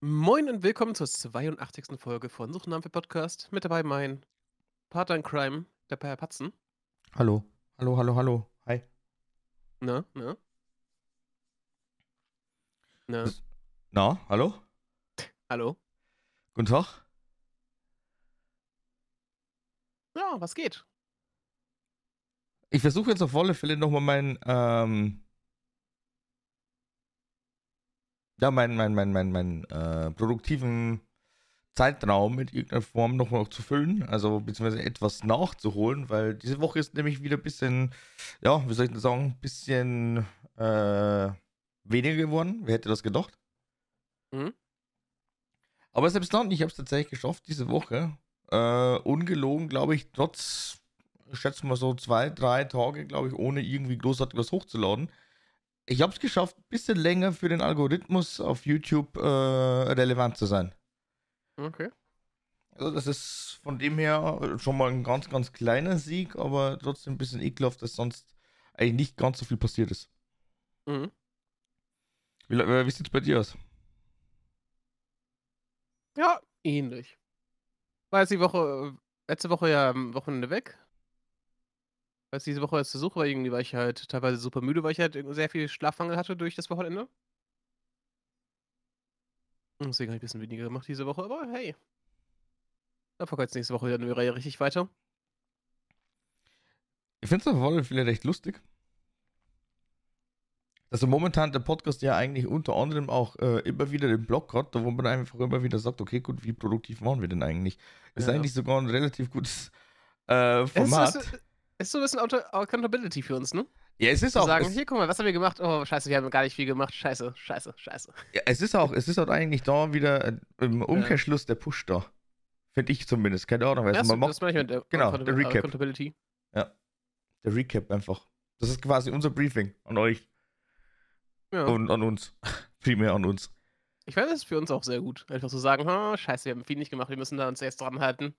Moin und willkommen zur 82. Folge von Suchnamen für Podcast. Mit dabei mein Partner in Crime, der Per Patzen. Hallo. Hallo, hallo, hallo. Hi. Na, na? Na, Na, hallo? hallo? Guten Tag. Ja, was geht? Ich versuche jetzt auf alle Fälle nochmal meinen, ähm, ja, meinen, meinen, meinen, meinen, meinen, äh, produktiven Zeitraum mit irgendeiner Form nochmal zu füllen, also beziehungsweise etwas nachzuholen, weil diese Woche ist nämlich wieder ein bisschen, ja, wie soll ich denn sagen, ein bisschen äh, weniger geworden. Wer hätte das gedacht? Mhm. Aber selbst dann, ich habe es tatsächlich geschafft diese Woche. Äh, ungelogen, glaube ich, trotz, ich schätze mal so zwei, drei Tage, glaube ich, ohne irgendwie großartig was hochzuladen. Ich habe es geschafft, ein bisschen länger für den Algorithmus auf YouTube äh, relevant zu sein. Okay. Also das ist von dem her schon mal ein ganz, ganz kleiner Sieg, aber trotzdem ein bisschen ekelhaft, dass sonst eigentlich nicht ganz so viel passiert ist. Mhm. Wie, äh, wie sieht es bei dir aus? Ja, ähnlich. War jetzt die Woche, äh, letzte Woche ja am Wochenende weg. Als diese Woche als Besuch war, irgendwie war ich halt teilweise super müde, weil ich halt sehr viel Schlafmangel hatte durch das Wochenende. Und Deswegen habe ich ein bisschen weniger gemacht diese Woche, aber hey. Da geht nächste Woche wieder wieder richtig weiter. Ich finde es auf alle Fälle recht lustig. Dass er momentan der Podcast ja eigentlich unter anderem auch äh, immer wieder den Blog hat, wo man einfach immer wieder sagt, okay, gut, wie produktiv waren wir denn eigentlich? Ist Ja. eigentlich sogar ein relativ gutes äh, Es Format. Ist, so ein bisschen Auto Accountability für uns, ne? ja, es ist Zu auch, sagen, es, hier, guck mal, was haben wir gemacht? Oh, scheiße, wir haben gar nicht viel gemacht. Scheiße, scheiße, scheiße. ja, es ist auch, es ist halt eigentlich da wieder äh, im Umkehrschluss der Push da. Finde ich zumindest. Keine Ahnung. Also Ja, man das, das macht meine ich mit der genau, der Recap. Accountability. der Recap einfach. Das ist quasi unser Briefing an euch Ja. und an uns. Primär an uns. Ich weiß, das ist für uns auch sehr gut. Einfach so sagen, oh, scheiße, wir haben viel nicht gemacht, wir müssen da uns erst dran halten.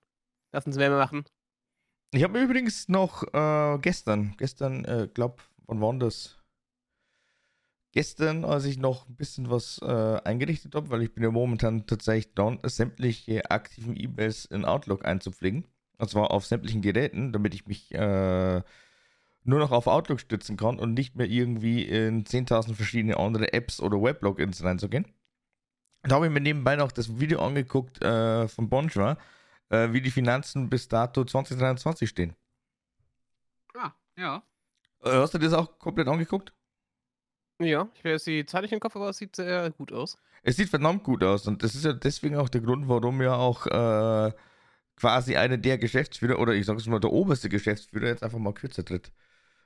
Lass uns mehr machen. Ich habe übrigens noch äh, gestern, gestern, äh, glaub, wann war das? Gestern, als ich noch ein bisschen was äh, eingerichtet habe, weil ich bin ja momentan tatsächlich dran, sämtliche aktiven E-Mails in Outlook einzupflegen. Und zwar auf sämtlichen Geräten, damit ich mich äh, nur noch auf Outlook stützen kann und nicht mehr irgendwie in 10.000 verschiedene andere Apps oder Weblogins reinzugehen. Da habe ich mir nebenbei noch das Video angeguckt äh, von Bonjour, äh, wie die Finanzen bis dato 2023 stehen. Ah, ja. Äh, hast du das auch komplett angeguckt? Ja, ich habe jetzt die Zahl nicht im Kopf, aber es sieht sehr gut aus. Es sieht verdammt gut aus und das ist ja deswegen auch der Grund, warum ja auch äh, quasi einer der Geschäftsführer oder ich sage es mal der oberste Geschäftsführer jetzt einfach mal kürzer tritt.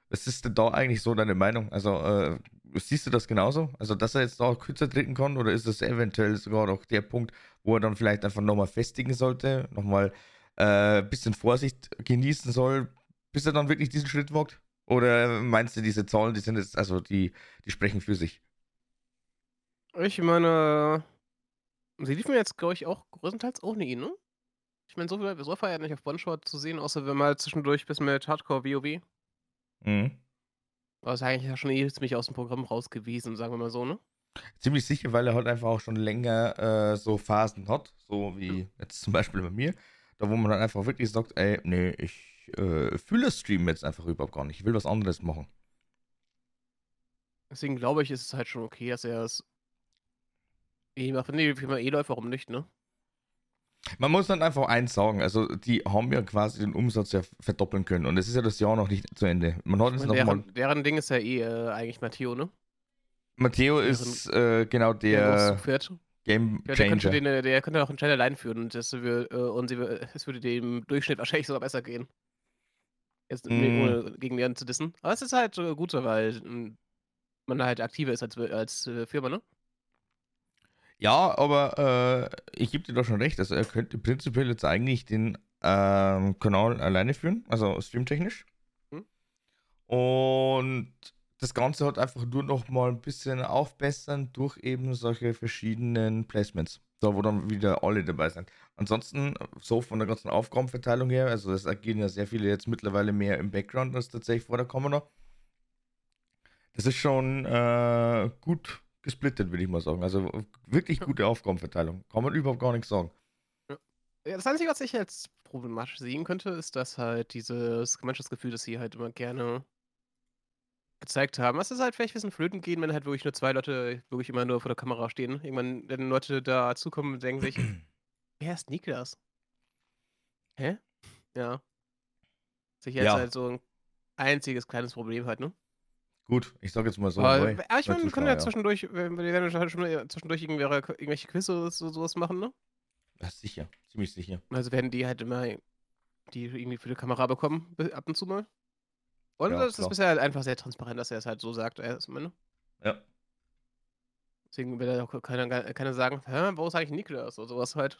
Was ist denn da eigentlich so deine Meinung? Also äh, siehst du das genauso? Also dass er jetzt da kürzer treten kann oder ist das eventuell sogar noch der Punkt, wo er dann vielleicht einfach nochmal festigen sollte, nochmal ein äh, bisschen Vorsicht genießen soll, bis er dann wirklich diesen Schritt wagt? Oder meinst du, diese Zahlen, die sind jetzt, also die, die sprechen für sich? Ich meine, sie liefen jetzt, glaube ich, auch größtenteils ohne ihn, ne? Ich meine, so viel so war ja nicht auf One-Shot zu sehen, außer wenn mal zwischendurch bis mit Hardcore WoW. Mhm. Aber ist eigentlich ja schon eh ziemlich aus dem Programm raus gewesen, sagen wir mal so, ne? Ziemlich sicher, weil er halt einfach auch schon länger äh, so Phasen hat, so wie jetzt zum Beispiel bei mir, da wo man dann einfach wirklich sagt, ey, nee, ich äh, fühle das Stream jetzt einfach überhaupt gar nicht, ich will was anderes machen. Deswegen glaube ich, ist es halt schon okay, dass er es eh macht. Nee, wenn man eh läuft, warum nicht, ne? Man muss dann einfach eins sagen, also die haben ja quasi den Umsatz ja verdoppeln können und es ist ja das Jahr noch nicht zu Ende. Man hat meine, noch mal, deren, deren Ding ist ja eh äh, eigentlich Matteo, ne? Matteo deren- ist äh, genau Der der. Game Ja, der könnte, Changer. den, äh, der könnte auch einen Channel allein führen und, das, wür- äh, und sie, wür- es würde dem Durchschnitt wahrscheinlich sogar besser gehen. Jetzt Mm. ohne gegen die anderen zu dissen. Aber es ist halt äh, gut so, weil ähm, man halt aktiver ist als, als äh, Firma, ne? Ja, aber äh, ich gebe dir da schon recht. Also er könnte prinzipiell jetzt eigentlich den ähm, Kanal alleine führen, also streamtechnisch. Hm. Und das Ganze hat einfach nur noch mal ein bisschen aufbessern durch eben solche verschiedenen Placements. Da wo dann wieder alle dabei sind. Ansonsten, so von der ganzen Aufgabenverteilung her, also es agieren ja sehr viele jetzt mittlerweile mehr im Background als tatsächlich vor der Kamera. Das ist schon äh, gut, gesplittet, würde ich mal sagen. Also wirklich gute Aufgabenverteilung. Kann man überhaupt gar nichts sagen. Ja, das Einzige, was ich als problematisch sehen könnte, ist, dass halt dieses Gemeinschaftsgefühl, das sie halt immer gerne gezeigt haben, dass es halt vielleicht ein bisschen flöten gehen, wenn halt wirklich nur zwei Leute wirklich immer nur vor der Kamera stehen. Irgendwann, wenn Leute da zukommen und denken sich, wer ist Niklas? Hä? Ja. Sich jetzt Ja. halt so ein einziges kleines Problem halt, ne? Gut, ich sage jetzt mal so. aber, neu, aber ich meine, wir können Zuschauer, ja zwischendurch, wenn wir werden ja schon zwischendurch irgendwelche, irgendwelche Quizzes oder sowas machen, ne? Ja, sicher, ziemlich sicher. Also werden die halt immer die irgendwie für die Kamera bekommen, be- ab und zu mal. Und Ja, das ist klar. bisher halt einfach sehr transparent, dass er es halt so sagt. Erstmal, ne? Ja. Deswegen will er auch keiner, keiner sagen, hä, wo ist eigentlich Niklas oder sowas halt.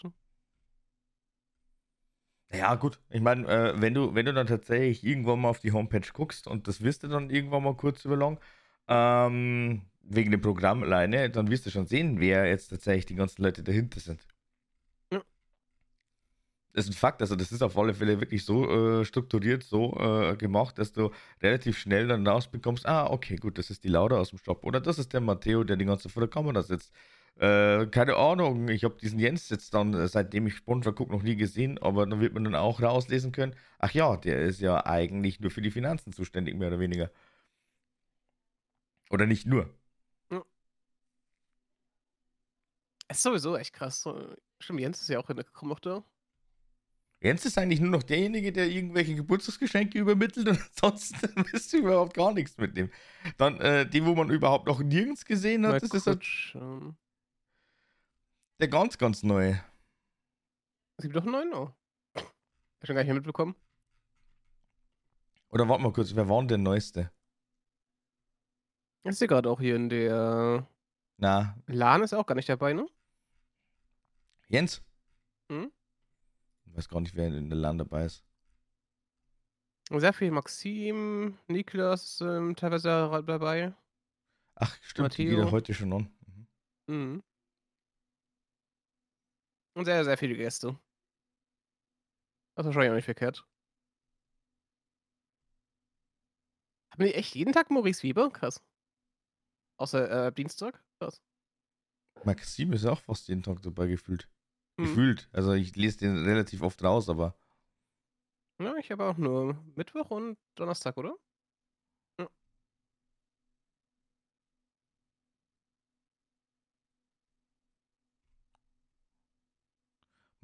Ja, gut. Ich meine, äh, wenn, du, wenn du dann tatsächlich irgendwann mal auf die Homepage guckst und das wirst du dann irgendwann mal kurz über lang, ähm, wegen dem Programm alleine, dann wirst du schon sehen, wer jetzt tatsächlich die ganzen Leute dahinter sind. Ja. Das ist ein Fakt, also das ist auf alle Fälle wirklich so äh, strukturiert, so äh, gemacht, dass du relativ schnell dann rausbekommst, ah, okay, gut, das ist die Laura aus dem Shop oder das ist der Matteo, der die ganze Zeit vor der Kamera sitzt. Äh, keine Ahnung, ich habe diesen Jens jetzt dann, äh, seitdem ich Spongebob gucke, noch nie gesehen, aber dann wird man dann auch rauslesen können, ach ja, der ist ja eigentlich nur für die Finanzen zuständig, mehr oder weniger. Oder nicht nur. Es ist sowieso echt krass. Stimmt, Jens ist ja auch in der gekommen noch da. Jens ist eigentlich nur noch derjenige, der irgendwelche Geburtstagsgeschenke übermittelt und ansonsten wisst ihr überhaupt gar nichts mit dem. Dann äh, die, wo man überhaupt noch nirgends gesehen Mal hat, das ist halt. Der ganz, ganz neue. Es gibt doch einen neuen, oh. Hab ich schon gar nicht mehr mitbekommen. Oder warte mal kurz, wer war denn der neueste? Ich sehe gerade auch hier in der Na, LAN ist auch gar nicht dabei, ne? Jens? Hm? Ich weiß gar nicht, wer in der Land dabei ist. Sehr viel Maxim, Niklas ähm, teilweise dabei. Ach, stimmt, Matteo. ja heute schon an. Mhm. Mhm. Und sehr, sehr viele Gäste. Das ist wahrscheinlich auch nicht verkehrt. Haben die echt jeden Tag Maurice Weber? Krass. Außer äh, Dienstag? Krass. Maxim ist ja auch fast jeden Tag dabei gefühlt. Mhm. Gefühlt. Also ich lese den relativ oft raus, aber Ja, ich habe auch nur Mittwoch und Donnerstag, oder?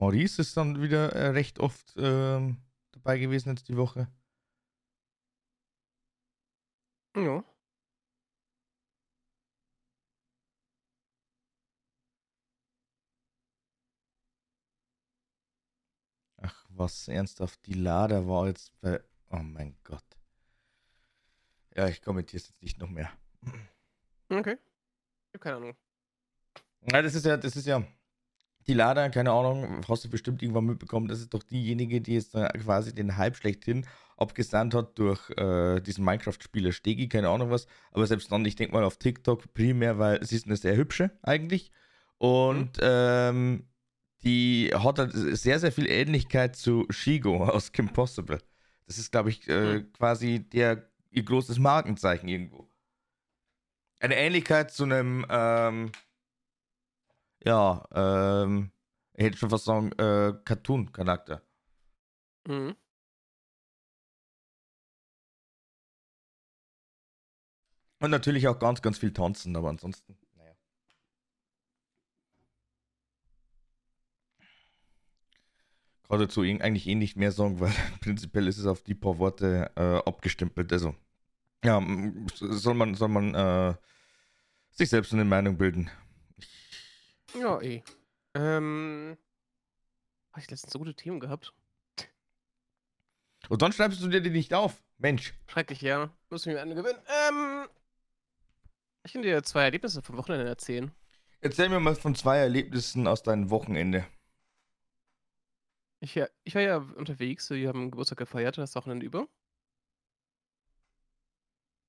Maurice ist dann wieder äh, recht oft ähm, dabei gewesen jetzt die Woche. Ja. Ach, was ernsthaft, die Lader war jetzt bei. Oh mein Gott. Ja, ich kommentiere es jetzt nicht noch mehr. Okay. Ich habe keine Ahnung. Ja, das ist ja, das ist ja. Die Lader, keine Ahnung, hast du bestimmt irgendwann mitbekommen, das ist doch diejenige, die jetzt quasi den Hype schlechthin abgesandt hat durch äh, diesen Minecraft-Spieler Stegi, keine Ahnung was. Aber selbst dann, ich denke mal auf TikTok primär, weil sie ist eine sehr hübsche eigentlich. Und ähm, die hat halt sehr, sehr viel Ähnlichkeit zu Shigo aus Kim Possible. Das ist, glaube ich, äh, Hm. quasi der ihr großes Markenzeichen irgendwo. Eine Ähnlichkeit zu einem, ähm, ja, ähm, ich hätte schon fast sagen, äh, Cartoon-Charakter. Mhm. Und natürlich auch ganz, ganz viel tanzen, aber ansonsten, naja. Gerade dazu eigentlich eh nicht mehr sagen, weil prinzipiell ist es auf die paar Worte äh, abgestempelt. Also, ja, soll man, soll man äh, sich selbst eine Meinung bilden. Ja, eh. Ähm. Habe ich letztens so gute Themen gehabt? Und dann schreibst du dir die nicht auf. Mensch. Schrecklich, ja. Muss ich mir eine gewinnen. Ähm. Ich kann dir zwei Erlebnisse vom Wochenende erzählen. Erzähl mir mal von zwei Erlebnissen aus deinem Wochenende. Ich, ja- ich war ja unterwegs, wir haben Geburtstag gefeiert, das Wochenende über.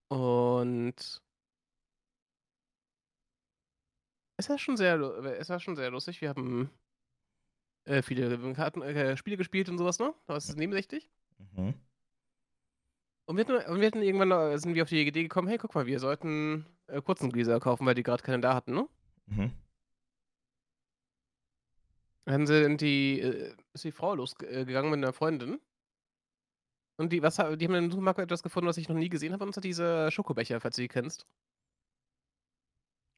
Und es war schon sehr, lu- es war schon sehr lustig. Wir haben äh, viele Karten, äh, Spiele gespielt und sowas, ne? Das ist nebensächlich. Mhm. Und wir hatten, und wir hatten irgendwann äh, sind wir auf die Idee gekommen, hey, guck mal, wir sollten äh, kurzen Gläser kaufen, weil die gerade keine da hatten, ne? Mhm. Dann sind die, äh, ist die Frau losgegangen mit einer Freundin. Und die, was, die haben im Supermarkt etwas gefunden, was ich noch nie gesehen habe, und zwar diese Schokobecher, falls du die kennst.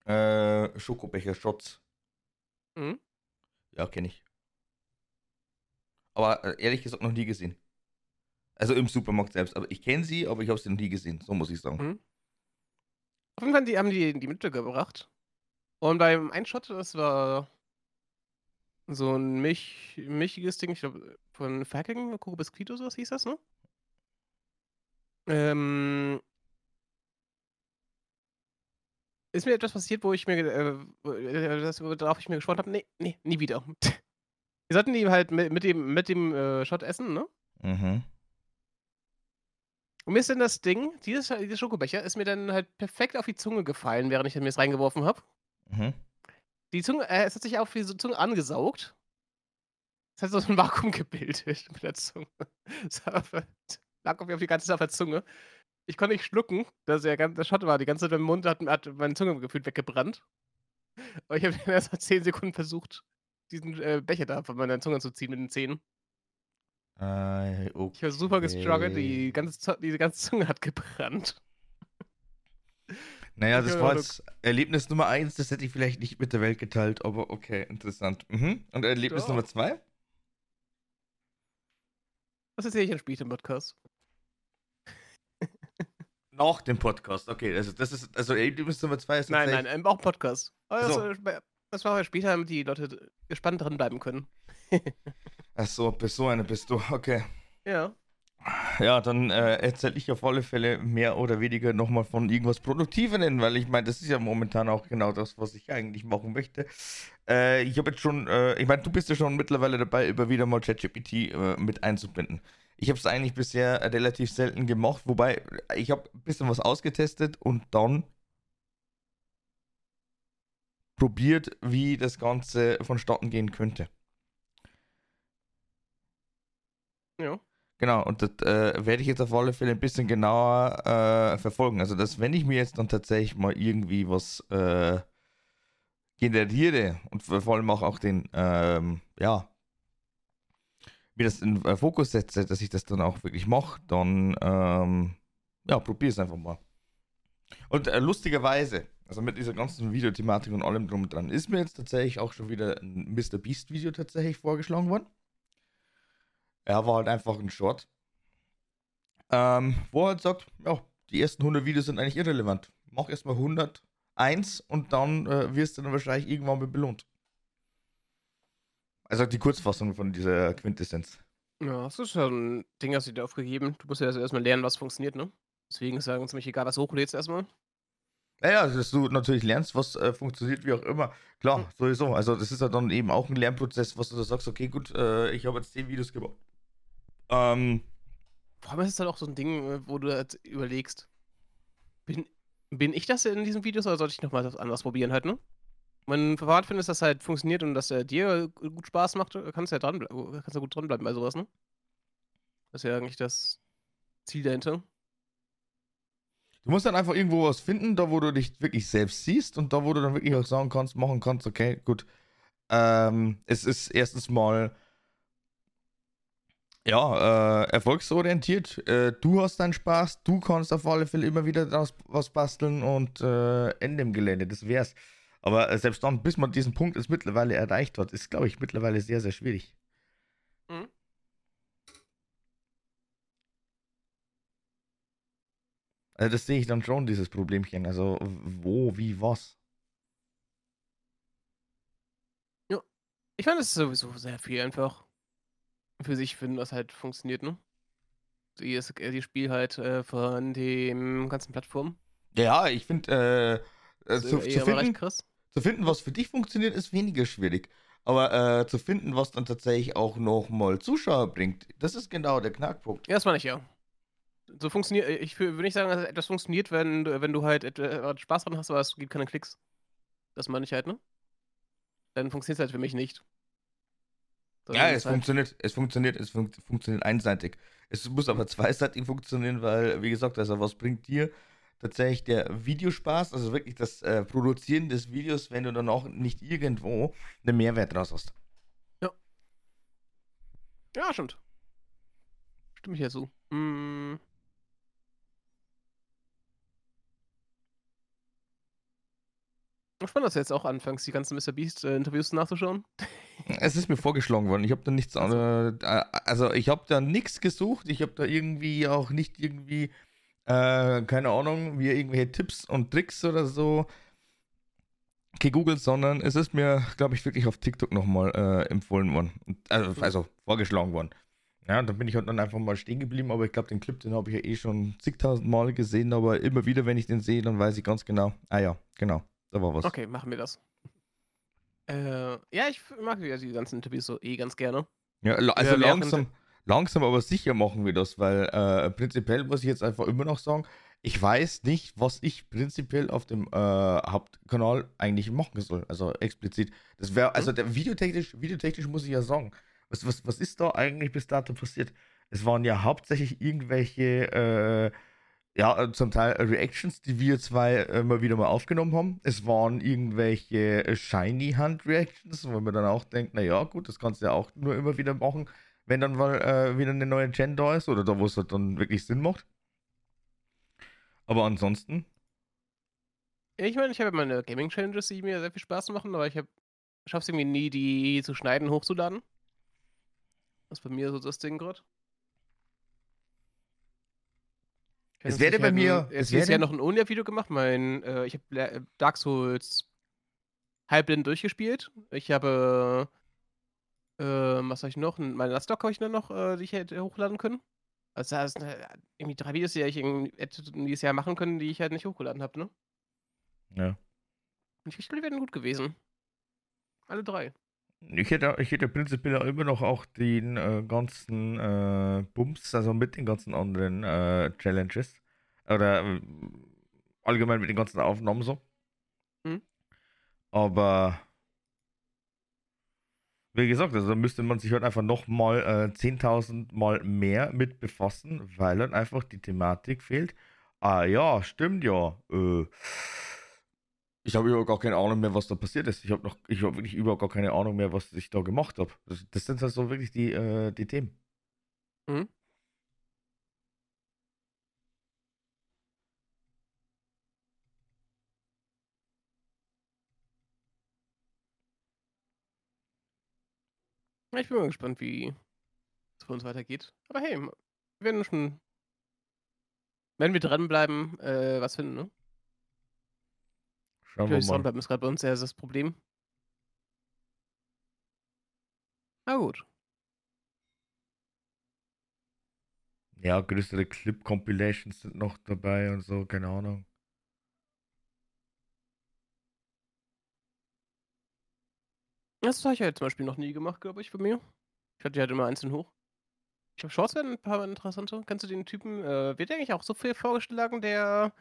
Äh, Schokobecher, Shots. Mhm. Ja, kenne ich. Aber äh, ehrlich gesagt noch nie gesehen. Also im Supermarkt selbst. Aber ich kenne sie, aber ich habe sie noch nie gesehen. So muss ich sagen. Mhm. Auf jeden Fall die, haben die die mitgebracht. Und beim Einshot, das war so ein Milch, milchiges Ding, ich glaube, von Ferking, Coco Biscuito, sowas hieß das, ne? Ähm, ist mir etwas passiert, wo ich mir, äh, äh, das, worauf ich mir geschworen habe, nee, nee, nie wieder. Wir sollten die halt mit, mit dem, mit dem äh, Shot essen, ne? Mhm. Und mir ist dann das Ding, dieses, dieser Schokobecher, ist mir dann halt perfekt auf die Zunge gefallen, während ich mir es reingeworfen habe. Mhm. Die Zunge, äh, es hat sich auf die so- Zunge angesaugt. Es hat so ein Vakuum gebildet mit der Zunge. Es lag auf die ganze Zeit auf der Zunge. Ich konnte nicht schlucken, dass der ganze Shot war. Die ganze Zeit im Mund hat, hat meine Zunge gefühlt weggebrannt. Aber ich habe dann erst mal 10 Sekunden versucht, diesen äh, Becher da von meiner Zunge zu ziehen mit den Zähnen. Äh, okay. Ich war super gestruggelt, die ganze, diese ganze Zunge hat gebrannt. Naja, das Ja, war jetzt Erlebnis Nummer eins, das hätte ich vielleicht nicht mit der Welt geteilt, aber okay, interessant. Mhm. Und Erlebnis Doch. Nummer zwei? Was erzähle ich dann später im Podcast? Nach dem Podcast, okay. Also das ist, also Erlebnis Nummer zwei ist Nein, nein, ähm, auch ein Podcast. Aber So. das, das war ja später, damit die Leute gespannt dranbleiben können. Ach so, bis so eine bist du, okay. Ja. Ja, dann äh, erzähle ich auf alle Fälle mehr oder weniger nochmal von irgendwas Produktiveren, weil ich meine, das ist ja momentan auch genau das, was ich eigentlich machen möchte. Äh, ich habe jetzt schon, äh, ich meine, du bist ja schon mittlerweile dabei, über wieder mal ChatGPT äh, mit einzubinden. Ich habe es eigentlich bisher relativ selten gemacht, wobei ich habe ein bisschen was ausgetestet und dann probiert, wie das Ganze vonstatten gehen könnte. Ja. Genau, und das äh, werde ich jetzt auf alle Fälle ein bisschen genauer äh, verfolgen. Also, dass wenn ich mir jetzt dann tatsächlich mal irgendwie was äh, generiere und vor allem auch, auch den, ähm, ja, mir das in äh, Fokus setze, dass ich das dann auch wirklich mache, dann, ähm, ja, probier es einfach mal. Und äh, lustigerweise, also mit dieser ganzen Videothematik und allem drum und dran, ist mir jetzt tatsächlich auch schon wieder ein Mr. Beast Video tatsächlich vorgeschlagen worden. Er war halt einfach ein Short. Ähm, wo er halt sagt, ja, die ersten 100 Videos sind eigentlich irrelevant. Mach erstmal 101 und dann äh, wirst du dann wahrscheinlich irgendwann mal belohnt. Also die Kurzfassung von dieser Quintessenz. Ja, das ist ja ein Ding, hast du dir aufgegeben. Du musst ja erstmal lernen, was funktioniert, ne? Deswegen ist ja ziemlich egal, was du hochlädst erstmal. Naja, dass du natürlich lernst, was äh, funktioniert, wie auch immer. Klar, Mhm. sowieso. Also das ist ja dann eben auch ein Lernprozess, was du da sagst, okay, gut, äh, ich habe jetzt 10 Videos gemacht. Ähm, Vor allem ist es halt auch so ein Ding, äh, wo du halt überlegst, bin, bin ich das in diesen Videos oder sollte ich nochmal was anderes probieren halt, ne? Wenn du verwahrt findest, dass das halt funktioniert und dass er dir gut Spaß macht, kannst du ja dran, kannst du gut dranbleiben bei sowas, ne? Das ist ja eigentlich das Ziel dahinter. Du musst dann einfach irgendwo was finden, da wo du dich wirklich selbst siehst und da wo du dann wirklich auch sagen kannst, machen kannst, okay, gut. Ähm, es ist erstens mal ja, äh, erfolgsorientiert. Äh, du hast deinen Spaß, du kannst auf alle Fälle immer wieder was basteln und äh, Ende im Gelände, das wär's. Aber äh, selbst dann, bis man diesen Punkt jetzt mittlerweile erreicht hat, ist, glaube ich, mittlerweile sehr, sehr schwierig. Mhm. Also das sehe ich dann schon, dieses Problemchen. Also wo, wie, was. Ich meine, das ist sowieso sehr viel einfach für sich finden, was halt funktioniert, ne? Die, ist, äh, die Spiel halt äh, von den ganzen Plattformen. Ja, ich finde, äh, Das zu, ist zu, finden. Zu finden, was für dich funktioniert, ist weniger schwierig. Aber äh, zu finden, was dann tatsächlich auch nochmal Zuschauer bringt, das ist genau der Knackpunkt. Ja, das meine ich ja. So funktioniert, ich wür- würde nicht sagen, dass etwas funktioniert, wenn, du- wenn du halt äh, Spaß dran hast, aber es gibt keine Klicks. Das meine ich halt, ne? Dann funktioniert es halt für mich nicht. Sondern Ja, es halt, funktioniert, es funktioniert, es fun funktioniert einseitig. Es muss aber zweiseitig funktionieren, weil, wie gesagt, also was bringt dir tatsächlich der Videospaß, also wirklich das äh, Produzieren des Videos, wenn du dann auch nicht irgendwo einen Mehrwert draus hast. Ja. Ja, stimmt. Stimme ich ja zu. Mm. Spannend, dass du jetzt auch anfängst, die ganzen Mr. Beast-Interviews nachzuschauen. Es ist mir vorgeschlagen worden. Ich habe da nichts, äh, also ich habe da nichts gesucht. Ich habe da irgendwie auch nicht irgendwie, äh, keine Ahnung, wie irgendwelche Tipps und Tricks oder so gegoogelt, sondern es ist mir, glaube ich, wirklich auf TikTok nochmal äh, empfohlen worden. Also, also vorgeschlagen worden. Ja, da bin ich halt dann einfach mal stehen geblieben, aber ich glaube, den Clip, den habe ich ja eh schon zigtausend Mal gesehen, aber immer wieder, wenn ich den sehe, dann weiß ich ganz genau, ah ja, genau, da war was. Okay, machen wir das. Äh, ja, ich mag ja die ganzen Interviews so eh ganz gerne. Ja, also ja, langsam, langsam aber sicher machen wir das, weil äh, prinzipiell muss ich jetzt einfach immer noch sagen, ich weiß nicht, was ich prinzipiell auf dem äh, Hauptkanal eigentlich machen soll. Also explizit. Das wäre, also mhm. der videotechnisch, videotechnisch muss ich ja sagen, was, was, was ist da eigentlich bis dato passiert? Es waren ja hauptsächlich irgendwelche, äh, ja, zum Teil Reactions, die wir zwei immer wieder mal aufgenommen haben. Es waren irgendwelche Shiny Hand Reactions, wo man dann auch denkt, naja, gut, das kannst du ja auch nur immer wieder machen, wenn dann mal äh, wieder eine neue Gen da ist oder da, wo es halt dann wirklich Sinn macht. Aber ansonsten. Ich meine, ich habe meine Gaming-Challenges, die mir sehr viel Spaß machen, aber ich schaffe es irgendwie nie, die zu schneiden, hochzuladen. Das ist bei mir so das Ding gerade. Es werde bei mir. Es ist ja noch ein Onia-Video gemacht. Mein, äh, ich habe äh, Dark Souls halbblind durchgespielt. Ich habe. Äh, was habe ich noch? Meine Stock habe ich noch, äh, die ich hätte hochladen können. Also, das sind äh, irgendwie drei Videos, die ich hätte dieses Jahr machen können, die ich halt nicht hochgeladen habe, ne? Ja. Und ich glaube, die wären gut gewesen. Alle drei. Ich hätte, ich hätte prinzipiell immer noch auch den äh, ganzen äh, Bums, also mit den ganzen anderen äh, Challenges. Oder äh, allgemein mit den ganzen Aufnahmen so. Hm. Aber wie gesagt, also müsste man sich halt einfach nochmal äh, 10.000 Mal mehr mit befassen, weil dann einfach die Thematik fehlt. Ah ja, stimmt ja. Äh, ich habe überhaupt gar keine Ahnung mehr, was da passiert ist. Ich habe noch, ich habe wirklich überhaupt gar keine Ahnung mehr, was ich da gemacht habe. Das, das, sind halt so wirklich die, äh, die Themen. Mhm. Ich bin mal gespannt, wie es für uns weitergeht. Aber hey, wir werden schon, wenn wir dranbleiben, äh, was finden, ne? Schauen wir mal. Soundbleiben ist gerade bei uns sehr das Problem. Na gut. Ja, größere Clip-Compilations sind noch dabei und so, keine Ahnung. Das habe ich ja zum Beispiel noch nie gemacht, glaube ich, bei mir. Ich hatte die halt immer einzeln hoch. Ich glaube, Shorts werden ein paar interessante. Kennst du den Typen? Äh, wird eigentlich auch so viel vorgeschlagen, der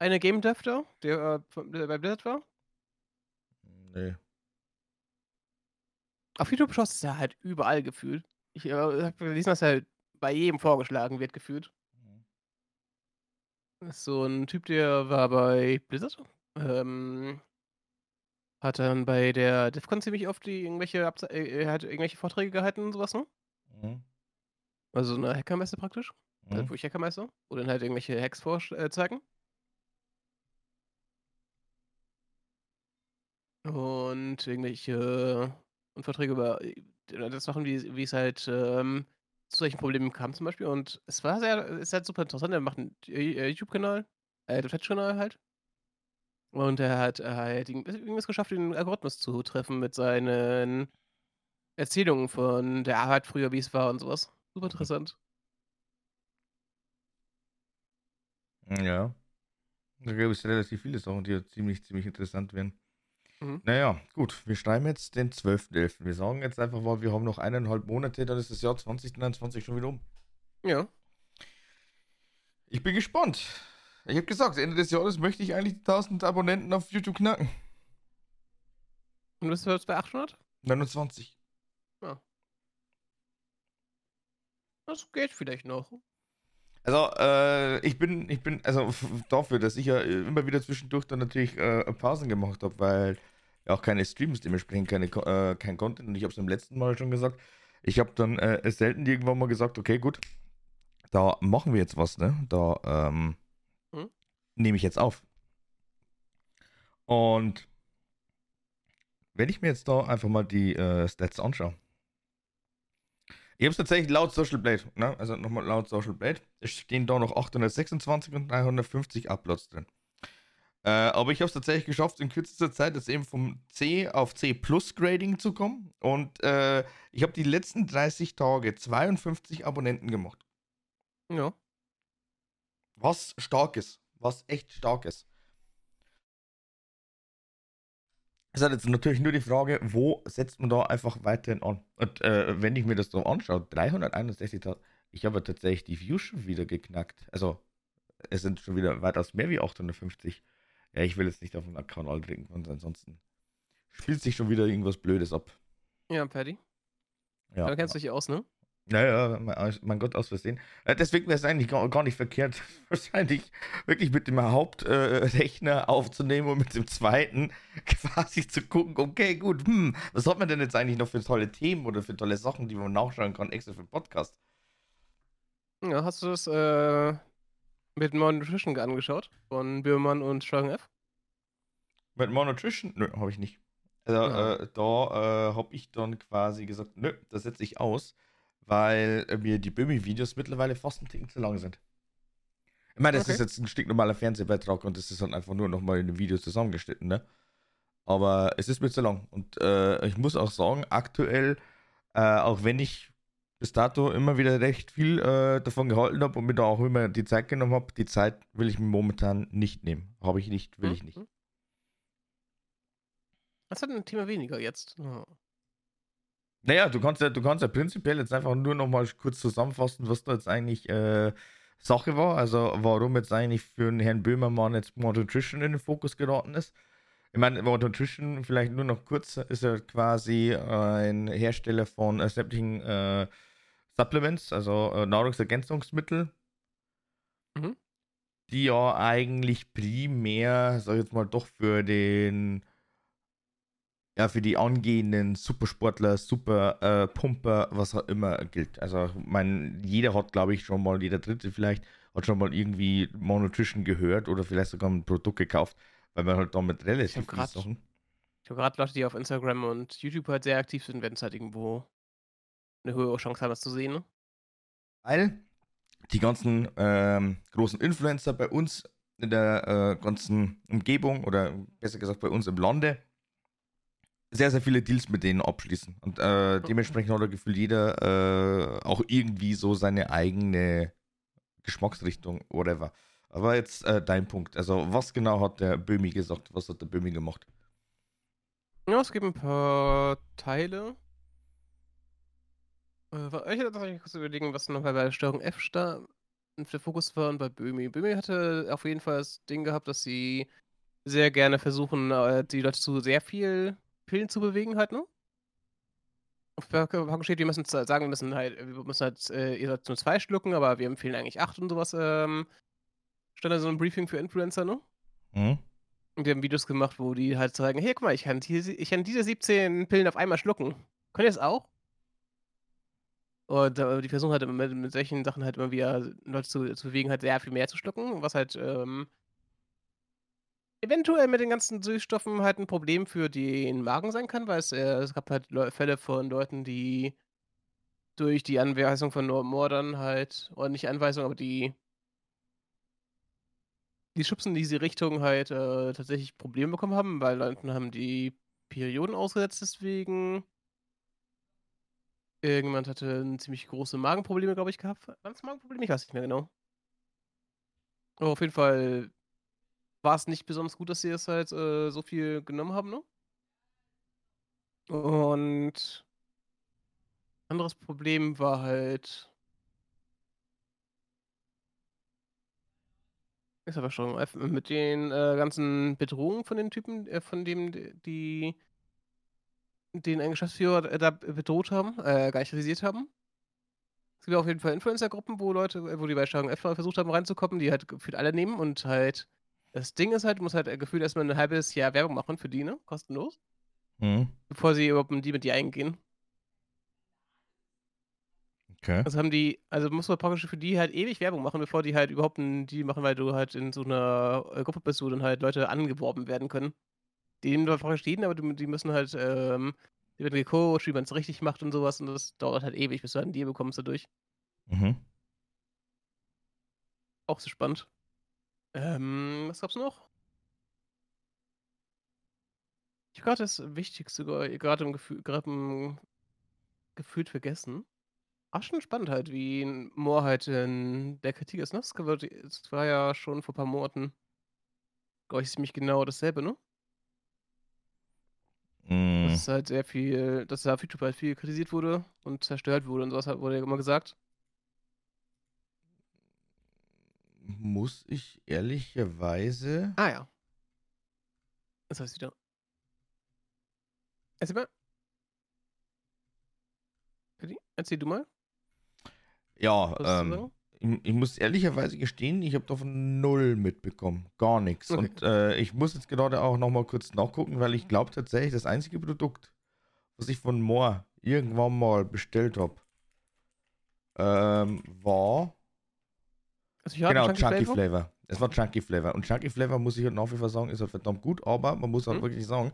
eine Game Dev da, der, äh, der bei Blizzard war? Nee. Auf YouTube Shorts ist er halt überall gefühlt. Ich äh, habe gelesen, dass er halt bei jedem vorgeschlagen wird, gefühlt. Mhm. ist so ein Typ, der war bei Blizzard. Ähm, hat dann bei der DEFCON ziemlich oft die irgendwelche, Abze äh, hat irgendwelche Vorträge gehalten und sowas, ne? Mhm. Also eine Hackermesse praktisch. Mhm. Also wirklich Hackermesse. Wo dann halt irgendwelche Hacks vorzeigen. Äh, Und irgendwelche und Vorträge über äh, das Sachen, wie wie es halt, ähm, zu solchen Problemen kam zum Beispiel. Und es war sehr ist halt super interessant. Er macht einen äh, YouTube-Kanal, äh, Twitch-Kanal halt. Und er hat halt irgendwas geschafft, den Algorithmus zu treffen mit seinen Erzählungen von der Arbeit früher, wie es war und sowas. Super mhm. interessant. Ja. Da gibt es relativ viele Sachen, die ja ziemlich, ziemlich interessant werden. Mhm. Naja, gut, wir schreiben jetzt den 12.11. Wir sagen jetzt einfach mal, wir haben noch eineinhalb Monate, dann ist das Jahr 2023 schon wieder um. Ja. Ich bin gespannt. Ich habe gesagt, Ende des Jahres möchte ich eigentlich die 1000 Abonnenten auf YouTube knacken. Und bist du jetzt bei 800? 29. Ja. Das geht vielleicht noch. Also, äh, ich bin, ich bin, also dafür, dass ich ja immer wieder zwischendurch dann natürlich äh, Pausen gemacht habe, weil ja auch keine Streams, dementsprechend keine, äh, kein Content. Und ich habe es im letzten Mal schon gesagt. Ich habe dann äh, selten irgendwann mal gesagt, okay, gut, da machen wir jetzt was, ne? Da ähm, hm? Nehme ich jetzt auf. Und wenn ich mir jetzt da einfach mal die äh, Stats anschaue, ich habe es tatsächlich laut Social Blade, ne? also nochmal laut Social Blade. Es stehen da noch 826 und 350 Uploads drin. Äh, aber ich habe es tatsächlich geschafft, in kürzester Zeit jetzt eben vom C auf C Plus Grading zu kommen. Und äh, ich habe die letzten 30 Tage 52 Abonnenten gemacht. Ja. Was stark ist. Was echt stark ist. Es ist jetzt natürlich nur die Frage, wo setzt man da einfach weiterhin an? Und äh, wenn ich mir das so anschaue, 361.000, ich habe tatsächlich die Views schon wieder geknackt. Also, es sind schon wieder weitaus mehr wie 850. Ja, ich will jetzt nicht auf den Kanal trinken und ansonsten spielt sich schon wieder irgendwas Blödes ab. Ja, Paddy. Ja. Da kennst du dich aus, ne? Naja, mein Gott, aus Versehen. Äh, deswegen wäre es eigentlich gar, nicht verkehrt, wahrscheinlich wirklich mit dem Hauptrechner äh, aufzunehmen und mit dem zweiten quasi zu gucken, okay, gut, hm, was hat man denn jetzt eigentlich noch für tolle Themen oder für tolle Sachen, die man nachschauen kann, extra für den Podcast? Ja, hast du das äh, mit Modern Nutrition angeschaut? Von Böhmermann und Strong F? Mit Modern Nutrition? Nö, habe ich nicht. Also, ja. äh, da äh, habe ich dann quasi gesagt, nö, das setze ich aus weil äh, mir die Böhmi-Videos mittlerweile fast ein Ticken zu lang sind. Ich meine, das okay. ist jetzt ein Stück normaler Fernsehbeitrag und das ist dann einfach nur nochmal in einem Video zusammengeschnitten, ne? Aber es ist mir zu lang. Und äh, ich muss auch sagen, aktuell, äh, auch wenn ich bis dato immer wieder recht viel äh, davon gehalten habe und mir da auch immer die Zeit genommen habe, die Zeit will ich mir momentan nicht nehmen. Habe ich nicht, will mhm. ich nicht. Was hat ein Thema weniger jetzt? Oh. Naja, du kannst ja, du kannst ja prinzipiell jetzt einfach nur noch mal kurz zusammenfassen, was da jetzt eigentlich äh, Sache war. Also warum jetzt eigentlich für den Herrn Böhmermann jetzt More Nutrition in den Fokus geraten ist. Ich meine, More Nutrition, vielleicht nur noch kurz, ist ja quasi ein Hersteller von äh, sämtlichen äh, Supplements, also äh, Nahrungsergänzungsmittel, mhm. die ja eigentlich primär, sag ich jetzt mal, doch für den ja, für die angehenden Supersportler, Superpumper, äh, was auch immer gilt. Also, mein, jeder hat, glaube ich, schon mal, jeder Dritte vielleicht, hat schon mal irgendwie Monutrition gehört oder vielleicht sogar ein Produkt gekauft, weil man halt damit relativ viel Sachen. Ich habe gerade Leute, die auf Instagram und YouTube halt sehr aktiv sind, wenn es halt irgendwo eine höhere Chance haben, das zu sehen. Ne? Weil die ganzen ähm, großen Influencer bei uns in der äh, ganzen Umgebung oder besser gesagt bei uns im Lande sehr, sehr viele Deals mit denen abschließen. Und äh, dementsprechend hat er gefühlt jeder äh, auch irgendwie so seine eigene Geschmacksrichtung, whatever. Aber jetzt äh, dein Punkt. Also, was genau hat der Böhmi gesagt? Was hat der Böhmi gemacht? Ja, es gibt ein paar Teile. Äh, ich hätte kurz überlegen, was noch bei der Steuerung F da der Fokus war und bei Böhmi. Böhmi hatte auf jeden Fall das Ding gehabt, dass sie sehr gerne versuchen, äh, die Leute zu sehr viel Pillen zu bewegen halt, ne? Auf der Verpackung steht, wir müssen sagen, wir müssen halt, wir müssen halt, äh, ihr sollt nur zwei schlucken, aber wir empfehlen eigentlich acht und sowas. Ähm, stand da so ein Briefing für Influencer, ne? Mhm. Und die haben Videos gemacht, wo die halt sagen, hey, guck mal, ich kann, diese, ich kann diese 17 Pillen auf einmal schlucken. Könnt ihr das auch? Und äh, die versuchen halt mit, mit solchen Sachen halt immer wieder Leute zu, zu bewegen, halt sehr viel mehr zu schlucken, was halt ähm, eventuell mit den ganzen Süßstoffen halt ein Problem für den Magen sein kann, weil es, äh, es gab halt Leu Fälle von Leuten, die durch die Anweisung von Mordern halt oder nicht Anweisung, aber die die schubsen in diese Richtung halt, äh, tatsächlich Probleme bekommen haben, weil Leuten haben die Perioden ausgesetzt deswegen. Irgendjemand hatte ziemlich große Magenprobleme, glaube ich, gehabt. Waren's Magenprobleme? Ich weiß nicht mehr genau. Aber auf jeden Fall war es nicht besonders gut, dass sie das halt äh, so viel genommen haben, ne? Und anderes Problem war halt. Ist aber schon mit den äh, ganzen Bedrohungen von den Typen, äh, von dem die den einen Geschäftsführer äh, da bedroht haben, äh, realisiert haben. Es gibt auf jeden Fall Influencer-Gruppen, wo Leute wo die bei Steuerung F versucht haben reinzukommen, die halt gefühlt alle nehmen und halt das Ding ist halt, du musst halt, äh, gefühlt erst mal 'n halbes Jahr Werbung machen für die, ne, kostenlos Mhm. bevor sie überhaupt mit die mit dir eingehen. Okay. Also haben die also musst du praktisch für die halt ewig Werbung machen, bevor die halt überhaupt 'n Deal machen, weil du halt in so 'ner, äh, Gruppe bist, wo dann halt Leute angeworben werden können. Die nehmen dann praktisch jeden, aber die müssen halt, ähm die werden gecoacht, wie man's richtig macht und so was und das dauert halt ewig, bis du halt 'n Deal bekommst dadurch. Mhm. Auch sehr spannend. Ähm, was gab's noch? Ich habe grad das Wichtigste grad im Gefühl grad im gefühlt vergessen. Auch schon spannend halt, wie Moore halt in der Kritik ist, ne? Es es war ja schon vor paar Monaten glaube ich, ziemlich genau dasselbe, ne? Mhm. Dass halt sehr viel dass da auf YouTube halt viel kritisiert wurde und zerstört wurde und so was halt wurde ja immer gesagt. Muss ich ehrlicherweise Ah ja. Das heißt wieder Erzähl mal. Erzähl du mal. Ja, ähm, ich ich muss ehrlicherweise gestehen, ich habe davon 0 mitbekommen, gar nix. Okay. Und, äh, ich muss jetzt gerade auch noch mal kurz nachgucken, weil ich glaube tatsächlich, das einzige Produkt, was ich von Moore irgendwann mal bestellt habe, ähm, war Ich habe genau, Chunky Chunky Flavor. Flavor. Es war Chunky Flavor. Und Chunky Flavor, muss ich halt nach wie vor sagen, ist halt verdammt gut, aber man muss halt Mhm. wirklich sagen,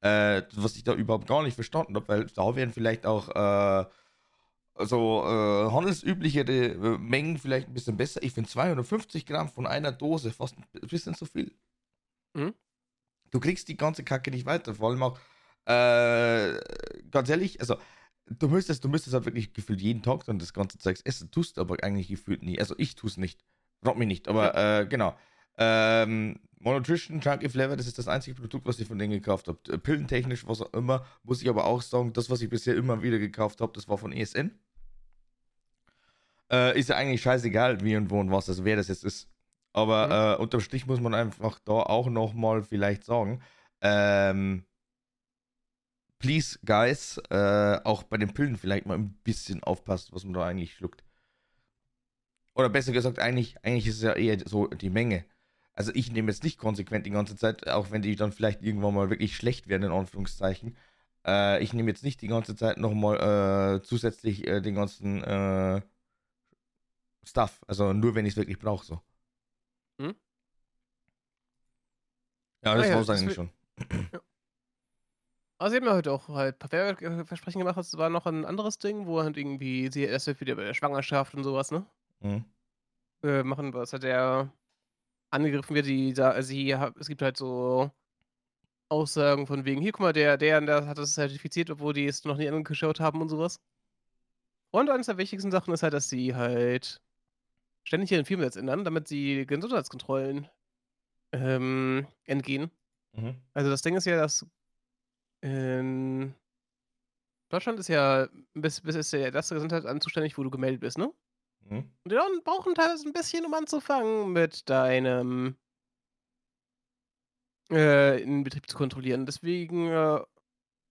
äh, was ich da überhaupt gar nicht verstanden habe, weil da wären vielleicht auch, äh, so, äh, handelsüblichere, äh, Mengen vielleicht ein bisschen besser. Ich finde 250 Gramm von einer Dose fast 'n bisschen zu viel. Mhm. Du kriegst die ganze Kacke nicht weiter, vor allem auch, äh, ganz ehrlich, also, du müsstest du müsstest halt wirklich gefühlt jeden Tag dann das ganze Zeugs essen, tust du aber eigentlich gefühlt nie. Also, ich tue es nicht. Frag mich nicht, aber, äh, genau. Ähm, Monotrition, Chunky Flavor, das ist das einzige Produkt, was ich von denen gekauft habe. Äh, pillentechnisch, was auch immer, muss ich aber auch sagen, das, was ich bisher immer wieder gekauft habe, das war von ESN. Äh, ist ja eigentlich scheißegal, wie und wo und was, also wer das jetzt ist. Aber, Mhm. äh, unterm Strich muss man einfach da auch noch mal vielleicht sagen, ähm please, guys, äh, auch bei den Pillen vielleicht mal ein bisschen aufpassen, was man da eigentlich schluckt. Oder besser gesagt, eigentlich eigentlich ist es ja eher so die Menge. Also, ich nehme jetzt nicht konsequent die ganze Zeit, auch wenn die dann vielleicht irgendwann mal wirklich schlecht werden, in Anführungszeichen. Äh, ich nehme jetzt nicht die ganze Zeit noch mal, äh, zusätzlich, äh, den ganzen, äh Stuff. Also, nur wenn ich's wirklich brauche, so. Mhm. Ja, Ah das ja, war's das eigentlich schon. Ja. Aber sie haben ja heute auch halt äh, Versprechen gemacht. Es war noch 'n anderes Ding, wo halt irgendwie sie erst wieder bei der Schwangerschaft und so was, ne? Mhm. Äh, machen, was halt der angegriffen wird, die da ha es gibt halt so Aussagen von wegen: „Hier, guck mal, der der der hat das zertifiziert, obwohl die es noch nie angeschaut haben“ und so was. Und eines der wichtigsten Sachen ist halt, dass sie halt ständig ihren Firmensitz ändern, damit sie Gesundheitskontrollen, ähm, entgehen. Mhm. Also, das Ding ist ja, dass in Deutschland ist ja bis bis ist ja das Gesundheitsamt zuständig, wo du gemeldet bist, ne? Mhm. Und die brauchen teilweise 'n bisschen, um anzufangen mit deinem äh, in Betrieb zu kontrollieren. Deswegen, äh,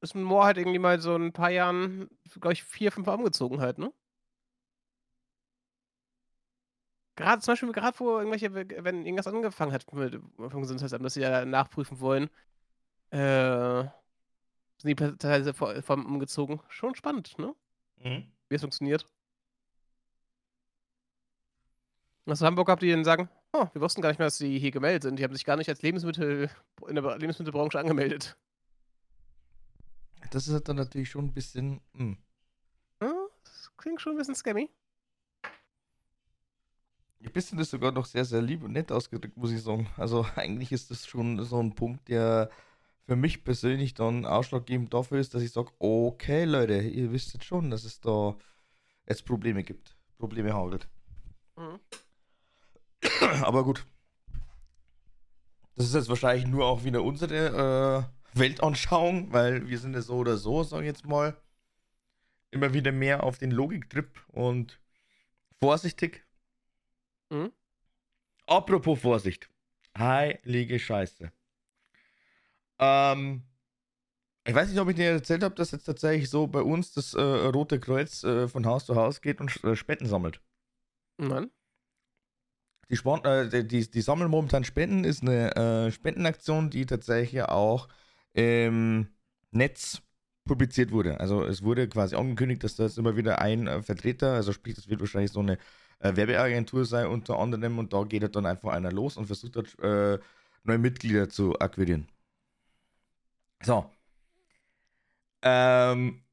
ist Moore halt irgendwie mal so 'n paar Jahren, glaube ich, 4, 5 Mal umgezogen halt, ne? Grade zum Beispiel grad wo irgendwelche wenn irgendwas angefangen hat mit vom Gesundheitsamt, dass sie ja nachprüfen wollen, äh, sind die teilweise vor vor allem umgezogen. Schon spannend, ne? Mhm. Wie es funktioniert. Du Hamburg gehabt, die dann sagen: „Oh, wir wussten gar nicht mehr, dass sie hier gemeldet sind. Die haben sich gar nicht als Lebensmittel in der Be Lebensmittelbranche angemeldet.“ Das ist halt dann natürlich schon 'n bisschen, hm. Ja, das klingt schon 'n bisschen scammy. 'N bisschen ist sogar noch sehr, sehr lieb und nett ausgedrückt, muss ich sagen. Also, eigentlich ist das schon so 'n Punkt, der für mich persönlich dann ausschlaggebend dafür ist, dass ich sage: „Okay, Leute, ihr wisst jetzt schon, dass es da jetzt Probleme gibt, Probleme hagelt.“ Mhm. Aber gut. Das ist jetzt wahrscheinlich nur auch wieder unsere, äh, Weltanschauung, weil wir sind ja so oder so, sage ich jetzt mal, immer wieder mehr auf den Logiktrip und vorsichtig. Mhm. Apropos Vorsicht. Heilige Scheiße. Ähm, Ich weiß nicht, ob ich dir erzählt habe, dass jetzt tatsächlich so bei uns das äh, Rote Kreuz äh, von Haus zu Haus geht und äh, Spenden sammelt. Nein. Die, Sport, äh, die, die, sammeln momentan Spenden, ist eine äh, Spendenaktion, die tatsächlich auch im Netz publiziert wurde. Also es wurde quasi angekündigt, dass das immer wieder ein äh, Vertreter, also sprich, das wird wahrscheinlich so eine äh, Werbeagentur sein unter anderem und da geht halt dann einfach einer los und versucht dort äh, neue Mitglieder zu akquirieren. So. Ähm,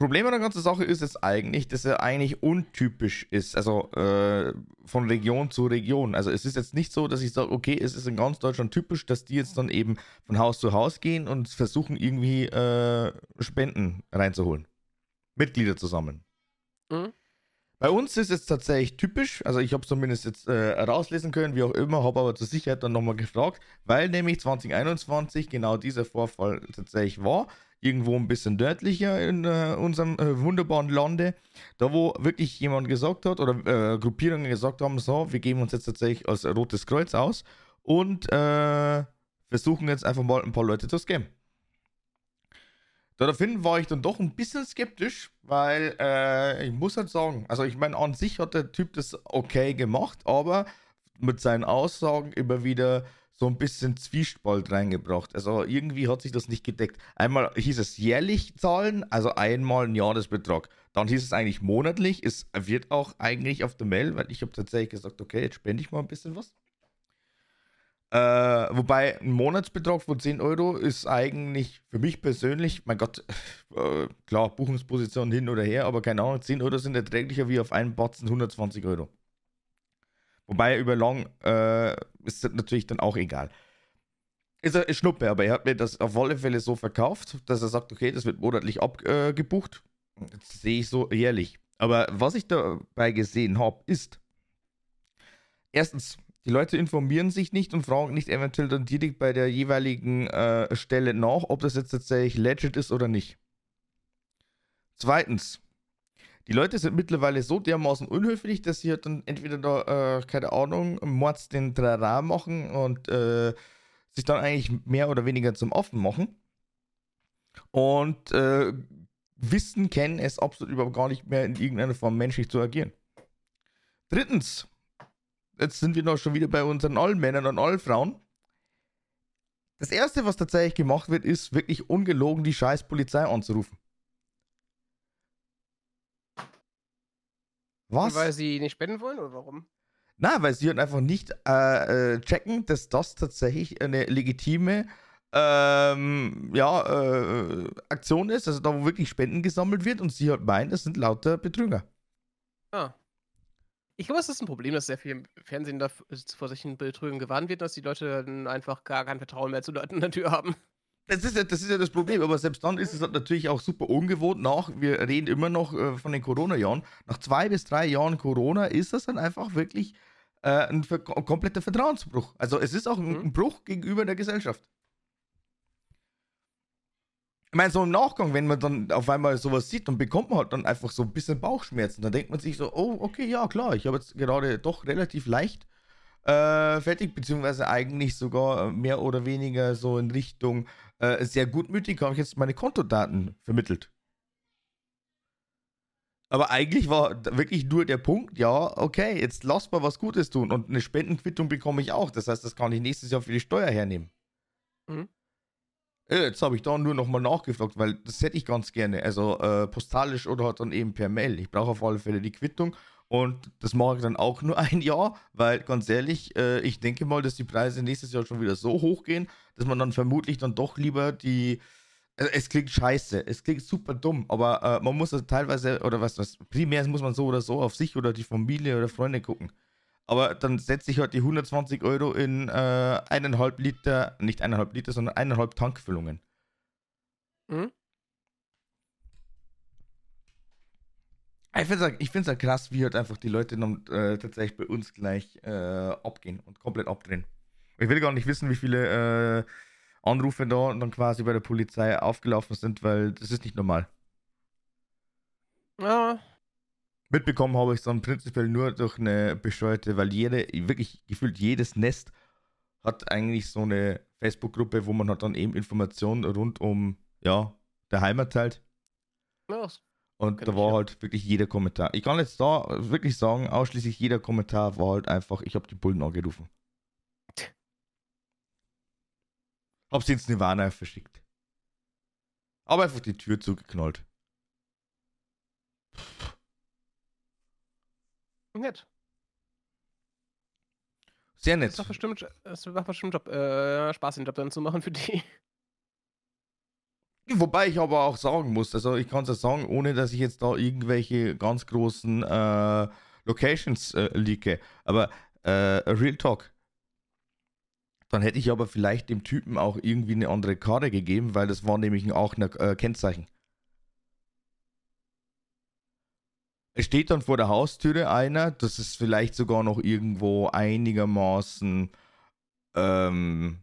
Problem an der ganzen Sache ist jetzt eigentlich, dass er eigentlich untypisch ist, also äh, von Region zu Region. Also es ist jetzt nicht so, dass ich sage, okay, es ist in ganz Deutschland typisch, dass die jetzt dann eben von Haus zu Haus gehen und versuchen irgendwie äh, Spenden reinzuholen. Mitglieder zusammen. Mhm. Bei uns ist es tatsächlich typisch, also ich habe es zumindest jetzt äh, rauslesen können, wie auch immer, habe aber zur Sicherheit dann nochmal gefragt, weil nämlich 2021 genau dieser Vorfall tatsächlich war irgendwo ein bisschen nördlicher in äh, unserem äh, wunderbaren Lande, da wo wirklich jemand gesagt hat oder äh, Gruppierungen gesagt haben, so, wir geben uns jetzt tatsächlich als Rotes Kreuz aus und äh, versuchen jetzt einfach mal ein paar Leute zu scammen. Daraufhin war ich dann doch ein bisschen skeptisch, weil äh, ich muss halt sagen, also ich meine, an sich hat der Typ das okay gemacht, aber mit seinen Aussagen immer wieder so ein bisschen Zwiespalt reingebracht. Also irgendwie hat sich das nicht gedeckt. Einmal hieß es jährlich zahlen, also einmal ein Jahresbetrag. Dann hieß es eigentlich monatlich. Es wird auch eigentlich auf der Mail, weil ich habe tatsächlich gesagt, okay, jetzt spende ich mal ein bisschen was. Äh, wobei ein Monatsbetrag von 10 Euro ist eigentlich für mich persönlich, mein Gott, äh, klar, Buchungsposition hin oder her, aber keine Ahnung, 10 Euro sind erträglicher wie auf einen Batzen 120 Euro. Wobei über Long äh, ist das natürlich dann auch egal. Ist er Schnuppe, aber er hat mir das auf alle Fälle so verkauft, dass er sagt, okay, das wird monatlich abgebucht. Das sehe ich so jährlich. Aber was ich dabei gesehen habe, ist, erstens, die Leute informieren sich nicht und fragen nicht eventuell dann direkt bei der jeweiligen äh, Stelle nach, ob das jetzt tatsächlich legit ist oder nicht. Zweitens, die Leute sind mittlerweile so dermaßen unhöflich, dass sie halt dann entweder da, äh, keine Ahnung, Mords den Trara machen und äh, sich dann eigentlich mehr oder weniger zum Offen machen. Und äh, wissen, kennen es absolut überhaupt gar nicht mehr in irgendeiner Form menschlich zu agieren. Drittens, jetzt sind wir noch schon wieder bei unseren Allmännern und Allfrauen. Das erste, was tatsächlich gemacht wird, ist wirklich ungelogen die scheiß Polizei anzurufen. Was? Weil sie nicht spenden wollen oder warum? Na, weil sie halt einfach nicht äh, äh, checken, dass das tatsächlich eine legitime ähm, ja, äh, Aktion ist, also da wo wirklich Spenden gesammelt wird und sie halt meinen, das sind lauter Betrüger. Ah. Ich glaube, es ist ein Problem, dass sehr viel im Fernsehen da vor solchen Betrügen gewarnt wird, dass die Leute dann einfach gar kein Vertrauen mehr zu Leuten in der Tür haben. Das ist, ja, das ist ja das Problem, aber selbst dann ist es halt natürlich auch super ungewohnt nach, wir reden immer noch äh, von den Corona-Jahren, nach zwei bis drei Jahren Corona ist das dann einfach wirklich äh, ein, ver kompletter Vertrauensbruch. Also es ist auch ein, mhm. ein Bruch gegenüber der Gesellschaft. Ich meine, so im Nachgang, wenn man dann auf einmal sowas sieht, dann bekommt man halt dann einfach so ein bisschen Bauchschmerzen. Dann denkt man sich so, oh, okay, ja, klar, ich habe jetzt gerade doch relativ leicht äh, fertig, beziehungsweise eigentlich sogar mehr oder weniger so in Richtung äh, sehr gutmütig habe ich jetzt meine Kontodaten vermittelt. Aber eigentlich war wirklich nur der Punkt, ja, okay, jetzt lass mal was Gutes tun und eine Spendenquittung bekomme ich auch. Das heißt, das kann ich nächstes Jahr für die Steuer hernehmen. Mhm. Äh, jetzt habe ich da nur nochmal nachgefragt, weil das hätte ich ganz gerne. Also äh, postalisch oder halt dann eben per Mail. Ich brauche auf alle Fälle die Quittung und das mache ich dann auch nur ein Jahr, weil ganz ehrlich, äh, ich denke mal, dass die Preise nächstes Jahr schon wieder so hoch gehen, dass man dann vermutlich dann doch lieber die. Äh, es klingt scheiße, es klingt super dumm, aber äh, man muss also teilweise, oder was, was, primär muss man so oder so auf sich oder die Familie oder Freunde gucken. Aber dann setze ich halt die 120 Euro in äh, eineinhalb Liter, nicht eineinhalb Liter, sondern eineinhalb Tankfüllungen. Mhm. Ich finde es halt, halt krass, wie halt einfach die Leute dann äh, tatsächlich bei uns gleich äh, abgehen und komplett abdrehen. Ich will gar nicht wissen, wie viele äh, Anrufe da dann quasi bei der Polizei aufgelaufen sind, weil das ist nicht normal. Ja. Mitbekommen habe ich es dann prinzipiell nur durch eine bescheuerte, weil jede, wirklich gefühlt jedes Nest hat eigentlich so eine Facebook-Gruppe, wo man halt dann eben Informationen rund um, ja, der Heimat teilt. Ja, Und da war halt wirklich jeder Kommentar. Ich kann jetzt da wirklich sagen, ausschließlich jeder Kommentar war halt einfach, ich habe die Bullen angerufen. Hab sie ins Nirvana verschickt. Aber einfach die Tür zugeknallt. Nett. Sehr nett. ist doch bestimmt, es macht bestimmt Job, äh, Spaß, den Job dann zu machen für die. Wobei ich aber auch sagen muss, also ich kann es ja sagen, ohne dass ich jetzt da irgendwelche ganz großen äh, Locations äh, leake. Aber äh, Real Talk. Dann hätte ich aber vielleicht dem Typen auch irgendwie eine andere Karte gegeben, weil das war nämlich auch ein äh, Kennzeichen. Es steht dann vor der Haustüre einer, das ist vielleicht sogar noch irgendwo einigermaßen, ähm,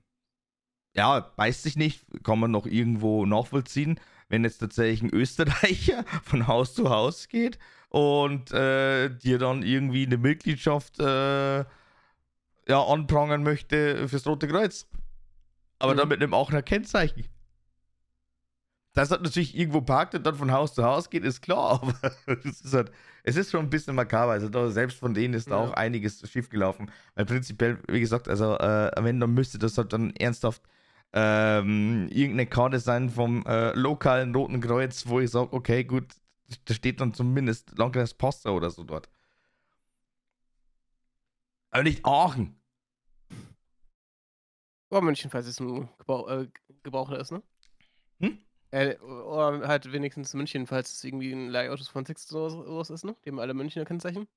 ja, beißt sich nicht, kann man noch irgendwo nachvollziehen, wenn jetzt tatsächlich ein Österreicher von Haus zu Haus geht und äh, dir dann irgendwie eine Mitgliedschaft äh, ja, anprangern möchte fürs Rote Kreuz. Aber Mhm. dann mit einem auch ein Kennzeichen. Dass er natürlich irgendwo parkt und dann von Haus zu Haus geht, ist klar, aber es ist, halt, es ist schon ein bisschen makaber. Also selbst von denen ist da Ja. auch einiges schiefgelaufen. Weil prinzipiell, wie gesagt, also äh, wenn, dann müsste das halt dann ernsthaft ähm, irgendeine Karte sein vom äh, lokalen Roten Kreuz, wo ich sage, okay, gut, da steht dann zumindest Landkreis Passau oder so dort. Aber nicht Aachen. Oder München, falls es ein Gebrauch, äh, Gebrauchter ist, ne? Hm? Äh, oder halt wenigstens München, falls es irgendwie ein Leihautos von Six oder sowas ist, ne? Die haben alle Münchner Kennzeichen.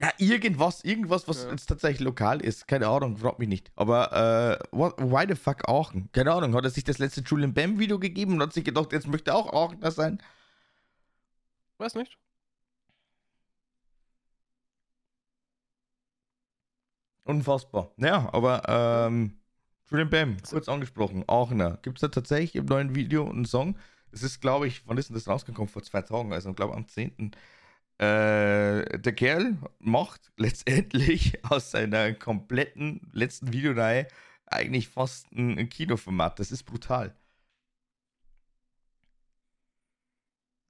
Ja, irgendwas, irgendwas, was Ja. jetzt tatsächlich lokal ist. Keine Ahnung, frag mich nicht. Aber, äh, what, why the fuck Aachen? Keine Ahnung, hat er sich das letzte Julian Bam Video gegeben und hat sich gedacht, jetzt möchte auch Aachener sein? Weiß nicht. Unfassbar. Ja, aber, ähm, Julian Bam, kurz angesprochen, Aachener. Gibt es da tatsächlich im neuen Video einen Song? Es ist, glaube ich, wann ist denn das rausgekommen? Vor zwei Tagen, also, glaube am 10. Äh, der Kerl macht letztendlich aus seiner kompletten letzten Videoreihe eigentlich fast ein Kinoformat. Das ist brutal.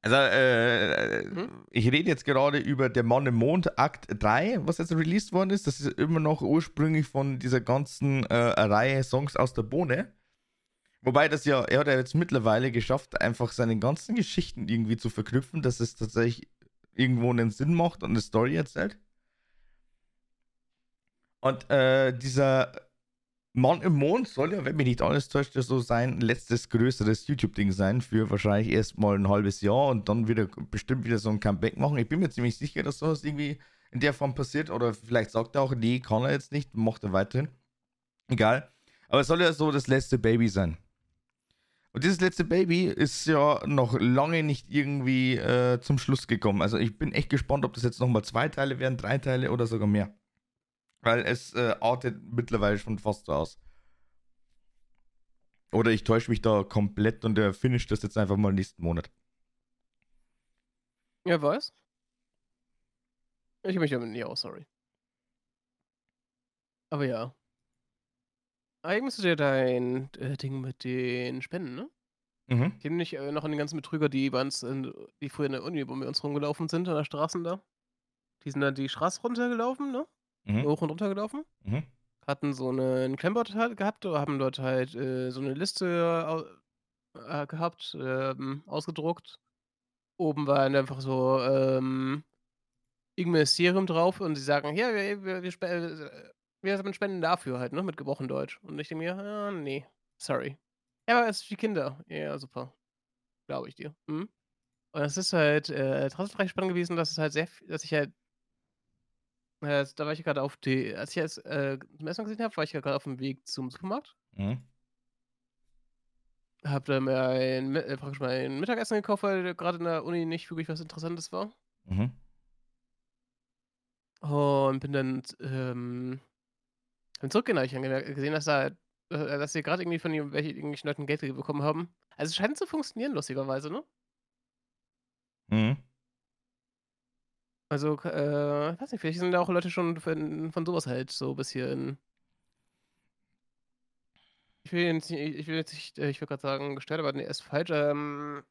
Also, äh, Hm? ich rede jetzt gerade über Der Mann im Mond, Akt 3, was jetzt released worden ist. Das ist immer noch ursprünglich von dieser ganzen äh, Reihe Songs aus der Bohne. Wobei das ja, er hat ja jetzt mittlerweile geschafft, einfach seine ganzen Geschichten irgendwie zu verknüpfen, dass es tatsächlich irgendwo einen Sinn macht und eine Story erzählt. Und äh, dieser Mann im Mond soll ja, wenn mich nicht alles täuscht, so sein letztes größeres YouTube-Ding sein für wahrscheinlich erst mal ein halbes Jahr und dann wieder bestimmt wieder so ein Comeback machen. Ich bin mir ziemlich sicher, dass sowas irgendwie in der Form passiert oder vielleicht sagt er auch, nee, kann er jetzt nicht, macht er weiterhin. Egal. Aber es soll ja so das letzte Baby sein. Und dieses letzte Baby ist ja noch lange nicht irgendwie äh, zum Schluss gekommen. Also ich bin echt gespannt, ob das jetzt nochmal zwei Teile werden, drei Teile oder sogar mehr. Weil es äh, artet mittlerweile schon fast so aus. Oder ich täusche mich da komplett und der finisht das jetzt einfach mal nächsten Monat. Ja, weiß. Ich mich damit nie aus, sorry. Aber ja. Eigentlich müsstest du ja dein äh, Ding mit den Spenden, ne? Mhm. Ich erinnere mich äh, noch an den ganzen Betrüger, die bei uns, in, die früher in der Uni bei uns rumgelaufen sind, an der Straßen da. Die sind dann die Straße runtergelaufen, ne? Mhm. Hoch und runter gelaufen. Mhm. Hatten so einen Klemmboard halt gehabt, oder haben dort halt äh, so eine Liste äh, gehabt, ähm, ausgedruckt. Oben war dann einfach so ähm, irgendein Ministerium drauf und sie sagen, ja, wir, wir, wir, äh, wir haben Spenden dafür halt, ne, mit gebrochen Deutsch. Und ich denke mir, ja, nee, sorry. Ja, aber es ist für die Kinder. Ja, super. Glaube ich dir. Mhm. Und es ist halt äh, trotzdem recht spannend gewesen, dass es halt sehr, viel- dass ich halt, äh, da war ich gerade auf die, als ich es äh, zum ersten Mal gesehen habe, war ich ja gerade auf dem Weg zum Supermarkt. Mhm. Hab dann mein, äh, praktisch mein Mittagessen gekauft, weil gerade in der Uni nicht wirklich was Interessantes war. Mhm. Und bin dann, ähm, bin zurückgegangen, habe ich gemerkt- gesehen, dass da, äh, dass sie gerade irgendwie von irgendwelchen irgendwelchen Leuten Geld bekommen haben. Also es scheint zu funktionieren, lustigerweise, ne? Mhm. Also, äh, weiß nicht, vielleicht sind da auch Leute schon von, von sowas halt so ein bisschen Ich will jetzt nicht ich will jetzt nicht äh, ich würde grad sagen gestört, aber ne, ist falsch. Ähm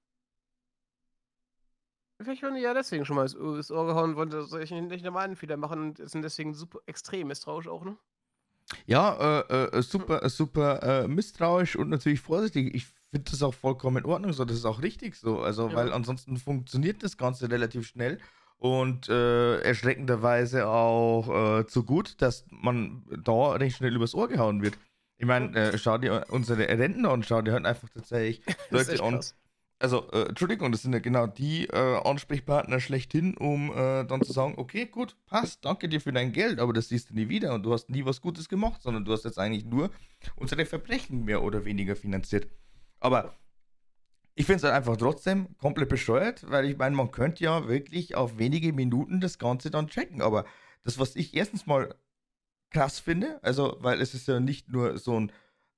vielleicht wurden die ja deswegen schon mal ins Ohr ins Ohr gehauen, wollen sie solchen nicht normalen Fehler machen und sind deswegen super extrem misstrauisch auch, ne? Ja, äh, äh, Hm. super, äh, super äh, misstrauisch und natürlich vorsichtig. Ich finde das auch vollkommen in Ordnung so. Das ist auch richtig so. Also, weil Ja. ansonsten funktioniert das Ganze relativ schnell und äh, erschreckenderweise auch äh, zu gut, dass man da recht schnell übers Ohr gehauen wird. Ich meine, äh, schau dir unsere Rentner an, schau dir halt einfach tatsächlich Leute an. Also, äh, Entschuldigung, das sind ja genau die äh, Ansprechpartner schlechthin, um äh, dann zu sagen, okay, gut, passt, danke dir für dein Geld, aber das siehst du nie wieder und du hast nie was Gutes gemacht, sondern du hast jetzt eigentlich nur unsere Verbrechen mehr oder weniger finanziert. Aber ich finde es halt einfach trotzdem komplett bescheuert, weil ich meine, man könnte ja wirklich auf wenige Minuten das Ganze dann checken, aber das, was ich erstens mal krass finde, also, weil es ist ja nicht nur so ein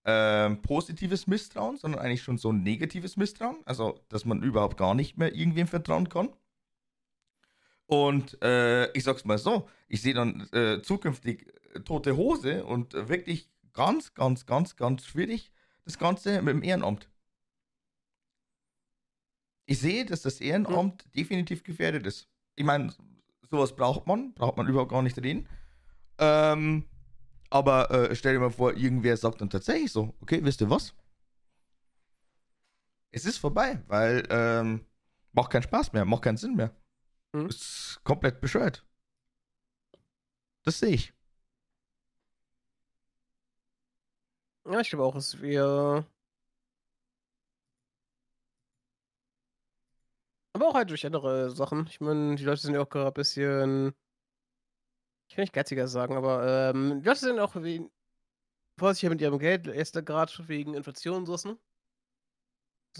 ähm, positives Misstrauen, sondern eigentlich schon so ein negatives Misstrauen. Also, dass man überhaupt gar nicht mehr irgendwem vertrauen kann. Und äh, ich sag's mal so, ich sehe dann äh, zukünftig äh, tote Hose und wirklich ganz, ganz, ganz, ganz schwierig das Ganze mit dem Ehrenamt. Ich sehe, dass das Hm. Ehrenamt definitiv gefährdet ist. Ich meine, sowas braucht man, braucht man überhaupt gar nicht reden. Ähm, aber äh, stell dir mal vor, irgendwer sagt dann tatsächlich so, okay, wisst ihr was? Es ist vorbei, weil ähm, macht keinen Spaß mehr, macht keinen Sinn mehr. Mhm. Ist komplett bescheuert. Das sehe ich. Ja, ich glaube auch, es wäre aber auch halt durch andere Sachen. Ich meine, die Leute sind ja auch grad bisschen ich will nicht geiziger sagen, aber, ähm, die Leute sind auch wie vorsichtiger mit ihrem Geld, erst grad wegen Inflation und so was, ne?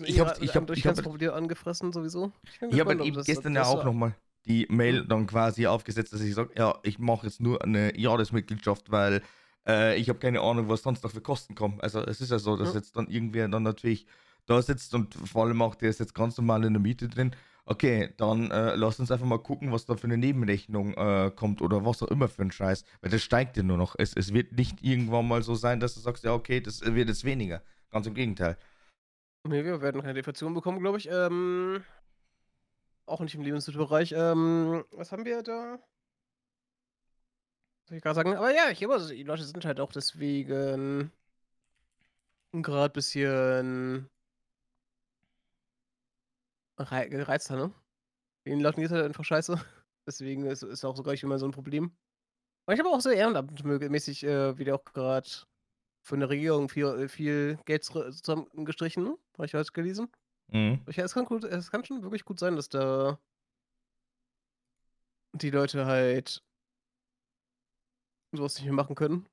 Ich habe ich durch ich ganze Probleme angefressen sowieso. Ich ich habe halt eben das gestern ja auch nochmal die Mail dann quasi aufgesetzt, dass ich sage, ja, ich mache jetzt nur eine Jahresmitgliedschaft, weil äh, ich habe keine Ahnung, was sonst noch für Kosten kommen. Also es ist ja so, dass Ja. jetzt dann irgendwer dann natürlich da sitzt und vor allem auch der ist jetzt ganz normal in der Miete drin. Okay, dann äh, lass uns einfach mal gucken, was da für eine Nebenrechnung äh, kommt oder was auch immer für ein Scheiß. Weil das steigt ja nur noch. Es, es wird nicht irgendwann mal so sein, dass du sagst, ja, okay, das wird jetzt weniger. Ganz im Gegenteil. Ne, wir werden keine Deflation bekommen, glaube ich. Ähm, auch nicht im Lebensmittelbereich. Ähm, was haben wir da? Soll ich grad sagen? Aber ja, ich glaube, also die Leute sind halt auch deswegen grad bisschen rei gereizter, ne? Den Leuten geht's halt einfach scheiße. Deswegen ist ist auch sogar immer so 'n Problem. Aber ich habe auch so ehrenamtmäßig, äh, wieder auch grad von der Regierung viel äh, viel Geld zusammengestrichen, ne? Habe ich heute gelesen. Mhm. Ich es kann gut es kann schon wirklich gut sein, dass da die Leute halt so was nicht mehr machen können.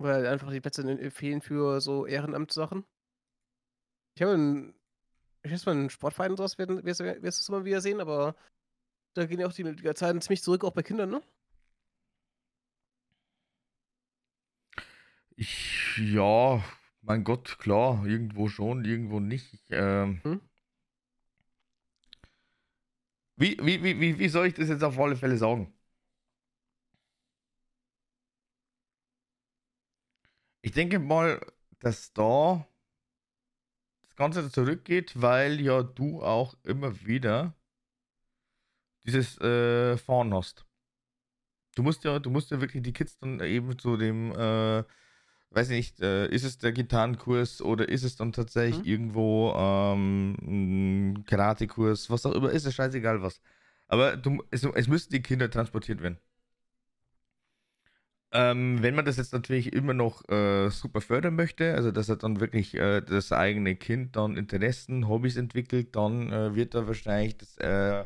Weil einfach die Plätze ne, fehlen für so Ehrenamtssachen. Ich habe 'n ich schätze mal, 'n Sportverein und so was werden wirst du wirst du's immer wieder sehen, aber da gehen ja auch die Mitgliederzahlen ziemlich zurück, auch bei Kindern, ne? Ich ja, mein Gott, klar, irgendwo schon, irgendwo nicht. Ich, ähm Mhm. Wie wie wie wie soll ich das jetzt auf alle Fälle sagen? Ich denke mal, dass da Ganze zurückgeht, weil ja du auch immer wieder dieses, äh, Fahren hast. Du musst ja du musst ja wirklich die Kids dann eben zu dem, äh, weiß ich nicht, äh, ist es der Gitarrenkurs oder ist es dann tatsächlich Mhm. irgendwo, ähm, 'n Karatekurs, was auch immer, ist ja scheißegal was. Aber du es es müssen die Kinder transportiert werden. Ähm, wenn man das jetzt natürlich immer noch, äh, super fördern möchte, also dass er dann wirklich, äh, das eigene Kind dann Interessen, Hobbys entwickelt, dann, äh, wird da wahrscheinlich das, äh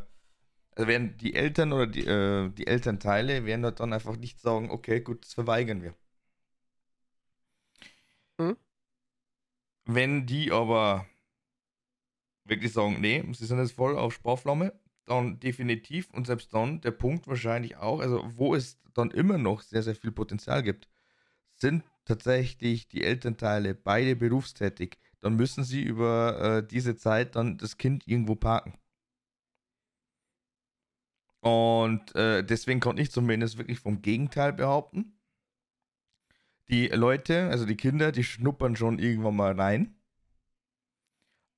also werden die Eltern oder die, äh die Elternteile werden dann einfach nicht sagen: „Okay, gut, das verweigern wir.“ Mhm. Wenn die aber wirklich sagen: „Ne, sie sind jetzt voll auf Sparflamme“, dann definitiv und selbst dann der Punkt wahrscheinlich auch, also wo es dann immer noch sehr, sehr viel Potenzial gibt, sind tatsächlich die Elternteile beide berufstätig, dann müssen sie über, äh, diese Zeit dann das Kind irgendwo parken. Und, äh, deswegen konnte ich zumindest wirklich vom Gegenteil behaupten. die Leute, also die Kinder, die schnuppern schon irgendwann mal rein.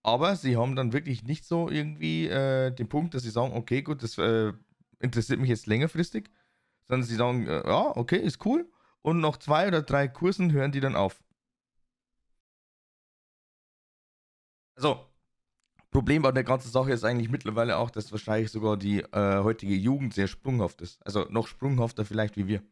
Aber sie haben dann wirklich nicht so irgendwie äh, den Punkt, dass sie sagen, okay, gut, das äh, interessiert mich jetzt längerfristig, sondern sie sagen, äh, ja, okay, ist cool. Und nach zwei oder drei Kursen hören die dann auf. Also, Problem bei der ganzen Sache ist eigentlich mittlerweile auch, dass wahrscheinlich sogar die äh, heutige Jugend sehr sprunghaft ist. Also noch sprunghafter vielleicht wie wir.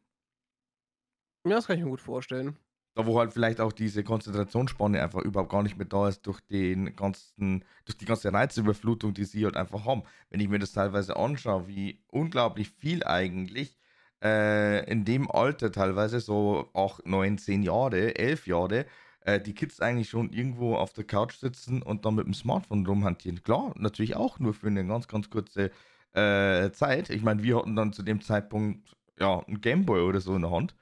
Ja, das kann ich mir gut vorstellen. Da wo halt vielleicht auch diese Konzentrationsspanne einfach überhaupt gar nicht mehr da ist durch den ganzen, durch die ganze Reizüberflutung, die sie halt einfach haben. Wenn ich mir das teilweise anschaue, wie unglaublich viel eigentlich äh, in dem Alter teilweise, so auch 9, 10 Jahre, 11 Jahre, äh, die Kids eigentlich schon irgendwo auf der Couch sitzen und dann mit dem Smartphone rumhantieren. Klar, natürlich auch nur für eine ganz, ganz kurze äh, Zeit. Ich meine, wir hatten dann zu dem Zeitpunkt ja ein Gameboy oder so in der Hand.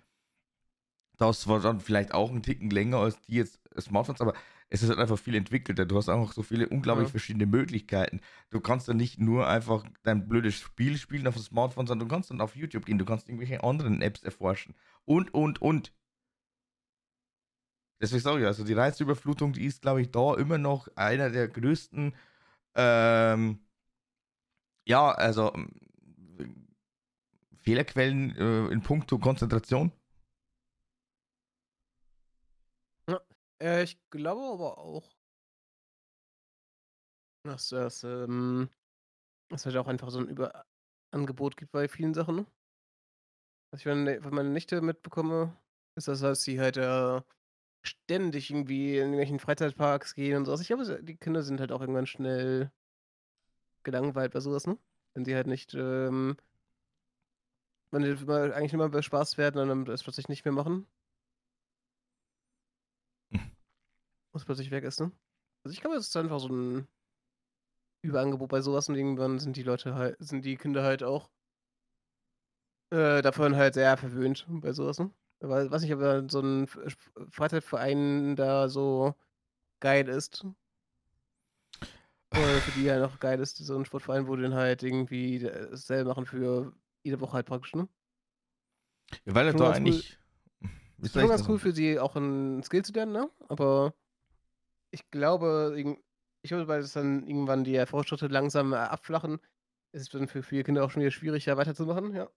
Das war dann vielleicht auch ein Ticken länger als die jetzt Smartphones, aber es ist halt einfach viel entwickelter. Du hast einfach so viele unglaublich ja. verschiedene Möglichkeiten. Du kannst dann nicht nur einfach dein blödes Spiel spielen auf dem Smartphone, sondern du kannst dann auf YouTube gehen, du kannst irgendwelche anderen Apps erforschen. Und, und, und. Deswegen sage ich, also die Reizüberflutung, die ist, glaube ich, da immer noch einer der größten, ähm, ja, also Fehlerquellen äh, in puncto Konzentration. Äh, ich glaube aber auch, dass das, ähm, dass halt auch einfach so ein Überangebot gibt bei vielen Sachen. Ne? Was ich von meiner Nichte mitbekomme, ist das, dass sie halt äh, ständig irgendwie in irgendwelchen Freizeitparks gehen und so was. Ich glaube, die Kinder sind halt auch irgendwann schnell gelangweilt bei sowas, ne? Wenn sie halt nicht, ähm, wenn die eigentlich immer bespaßt werden und dann das plötzlich nicht mehr machen. Was plötzlich weg ist, ne? Also ich glaube, es ist einfach so ein Überangebot bei sowas und irgendwann sind die Leute halt, sind die Kinder halt auch äh, davon halt sehr verwöhnt bei sowas, ne? Aber weiß nicht, ob so ein Freizeitverein da so geil ist. Oder für die ja noch geil ist, so ein Sportverein, wo die dann halt irgendwie dasselbe machen für jede Woche halt praktisch, ne? Ja, weil er da eigentlich. Cool. Ist schon ganz cool für sie auch ein Skill zu lernen, ne? Aber ich glaube, ich glaube, weil es dann irgendwann die Fortschritte langsam abflachen, ist es dann für viele Kinder auch schon wieder schwieriger weiterzumachen, ja.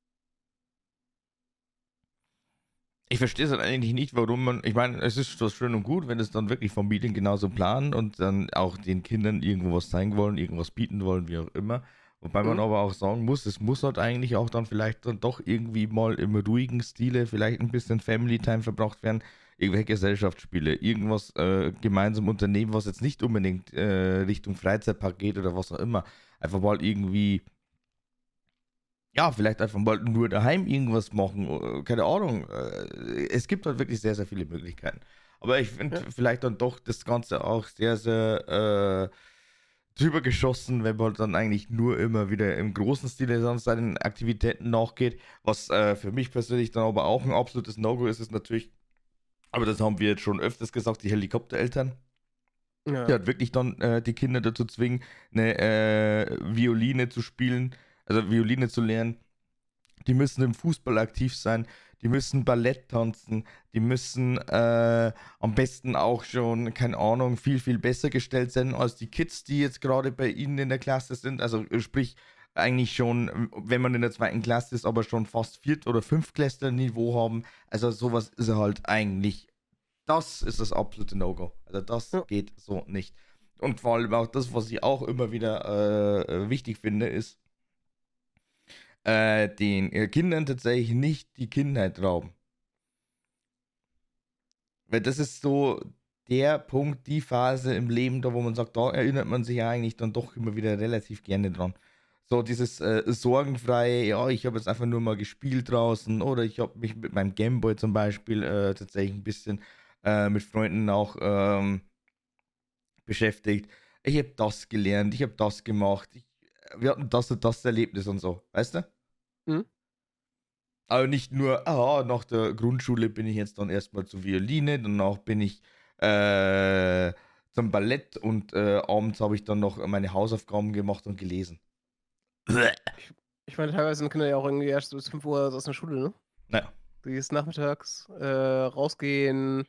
Ich verstehe es halt eigentlich nicht, warum man, ich meine, es ist so schön und gut, wenn es dann wirklich Familien genauso planen und dann auch den Kindern irgendwo was zeigen wollen, irgendwas bieten wollen, wie auch immer. Wobei mhm. man aber auch sagen muss, es muss halt eigentlich auch dann vielleicht dann doch irgendwie mal im ruhigen Stile vielleicht ein bisschen Family Time verbraucht werden, irgendwelche Gesellschaftsspiele, irgendwas äh, gemeinsam unternehmen, was jetzt nicht unbedingt äh, Richtung Freizeitpark geht oder was auch immer. Einfach mal irgendwie ja, vielleicht einfach mal nur daheim irgendwas machen, äh, keine Ahnung. Äh, es gibt halt wirklich sehr, sehr viele Möglichkeiten. Aber ich finde ja. vielleicht dann doch das Ganze auch sehr, sehr äh, drüber geschossen, wenn man dann eigentlich nur immer wieder im großen Stil sonst seinen Aktivitäten nachgeht. Was äh, für mich persönlich dann aber auch ein absolutes No-Go ist, ist natürlich, aber das haben wir jetzt schon öfters gesagt, die Helikoptereltern. Ja. Die halt wirklich dann äh, die Kinder dazu zwingen, eine äh, Violine zu spielen also Violine zu lernen. Die müssen im Fußball aktiv sein, die müssen Ballett tanzen, die müssen äh, am besten auch schon, keine Ahnung, viel, viel besser gestellt sein als die Kids, die jetzt gerade bei ihnen in der Klasse sind. Also sprich, eigentlich schon, wenn man in der zweiten Klasse ist, aber schon fast Viert- oder Fünftklässler-Niveau haben. Also sowas ist halt eigentlich, das ist das absolute No-Go. Also das ja. geht so nicht. Und vor allem auch das, was ich auch immer wieder äh, wichtig finde, ist, äh, den äh, Kindern tatsächlich nicht die Kindheit rauben. Weil das ist so der Punkt, die Phase im Leben, da wo man sagt, da erinnert man sich ja eigentlich dann doch immer wieder relativ gerne dran. So dieses äh, sorgenfreie, ja, ich habe jetzt einfach nur mal gespielt draußen oder ich habe mich mit meinem Gameboy zum Beispiel äh, tatsächlich ein bisschen äh, mit Freunden auch ähm, beschäftigt. Ich habe das gelernt, ich habe das gemacht, ich, wir hatten das und das Erlebnis und so, weißt du? Mhm. Aber nicht nur, ah, nach der Grundschule bin ich jetzt dann erstmal zur Violine, danach bin ich äh, zum Ballett und äh, abends habe ich dann noch meine Hausaufgaben gemacht und gelesen. Ich, ich meine, teilweise sind Kinder ja auch irgendwie erst bis 5 Uhr aus der Schule, ne? Naja. Du gehst nachmittags äh, rausgehen.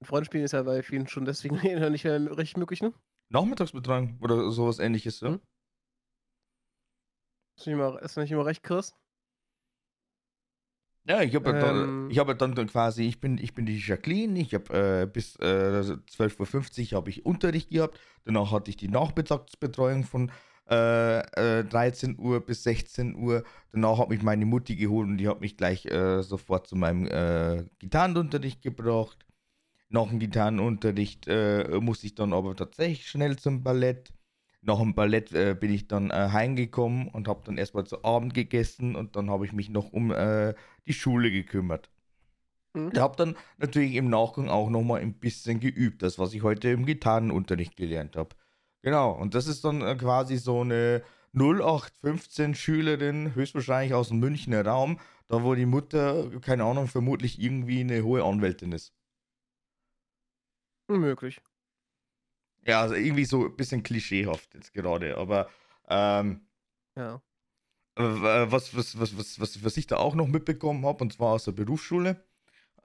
Mit Freunden spielen ist ja bei vielen schon deswegen nicht mehr richtig möglich, ne? Nachmittagsbetreuung oder sowas ähnliches, ja? Mhm. Ist nicht immer, ist nicht immer recht, Chris? Ja, ich habe Ähm. dann, ich hab dann, dann quasi, ich bin, ich bin die Jacqueline, ich habe äh, bis äh, 12.50 Uhr habe ich Unterricht gehabt, danach hatte ich die Nachmittagsbetreuung von äh, äh, 13 Uhr bis 16 Uhr, danach hat mich meine Mutti geholt und die hat mich gleich äh, sofort zu meinem äh, Gitarrenunterricht gebracht. Nach dem Gitarrenunterricht äh, musste ich dann aber tatsächlich schnell zum Ballett. Nach dem Ballett äh, bin ich dann äh, heimgekommen und habe dann erstmal zu Abend gegessen und dann habe ich mich noch um äh, die Schule gekümmert. Mhm. Ich habe dann natürlich im Nachgang auch nochmal ein bisschen geübt, das, was ich heute im Gitarrenunterricht gelernt habe. Genau, und das ist dann äh, quasi so eine 0815 Schülerin, höchstwahrscheinlich aus dem Münchner Raum, da wo die Mutter, keine Ahnung, vermutlich irgendwie eine hohe Anwältin ist. Unmöglich. Ja, also irgendwie so ein bisschen klischeehaft jetzt gerade, aber ähm, Ja. äh, was, was, was, was, was, was ich da auch noch mitbekommen habe, und zwar aus der Berufsschule.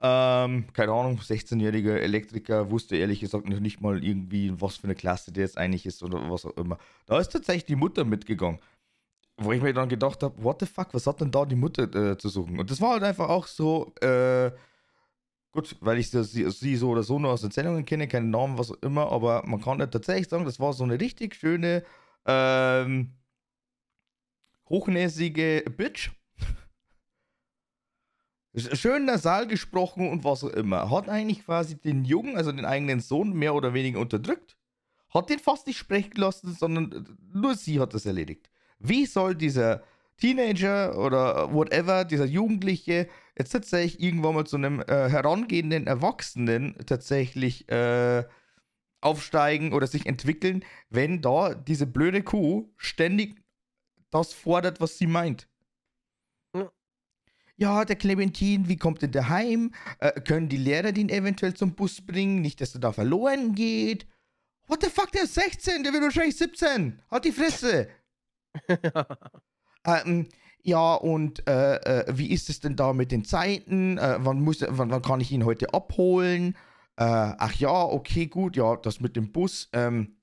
Ähm, keine Ahnung, 16-jähriger Elektriker wusste ehrlich gesagt noch nicht mal irgendwie, was für eine Klasse der jetzt eigentlich ist oder was auch immer. Da ist tatsächlich die Mutter mitgegangen. Wo ich mir dann gedacht habe, what the fuck, was hat denn da die Mutter äh, zu suchen? Und das war halt einfach auch so, äh, gut, weil ich sie, sie, so oder so nur aus Erzählungen kenne, keinen Namen, was auch immer, aber man kann ja tatsächlich sagen, das war so eine richtig schöne, ähm, hochnäsige Bitch. Schön nasal gesprochen und was auch immer. Hat eigentlich quasi den Jungen, also den eigenen Sohn, mehr oder weniger unterdrückt. Hat den fast nicht sprechen lassen, sondern nur sie hat das erledigt. Wie soll dieser Teenager oder whatever, dieser Jugendliche, jetzt tatsächlich irgendwann mal zu einem äh, herangehenden Erwachsenen tatsächlich äh, aufsteigen oder sich entwickeln, wenn da diese blöde Kuh ständig das fordert, was sie meint? Ja. Der Clementin, wie kommt denn der heim? Äh, können die Lehrer den eventuell zum Bus bringen? Nicht, dass er da verloren geht. What the fuck, der ist 16, der wird wahrscheinlich 17. Halt die Fresse. Ähm, ja, und äh, äh, wie ist es denn da mit den Zeiten? Äh, wann, muss, wann, wann kann ich ihn heute abholen? Äh, ach ja, okay, gut, ja, das mit dem Bus. Ähm,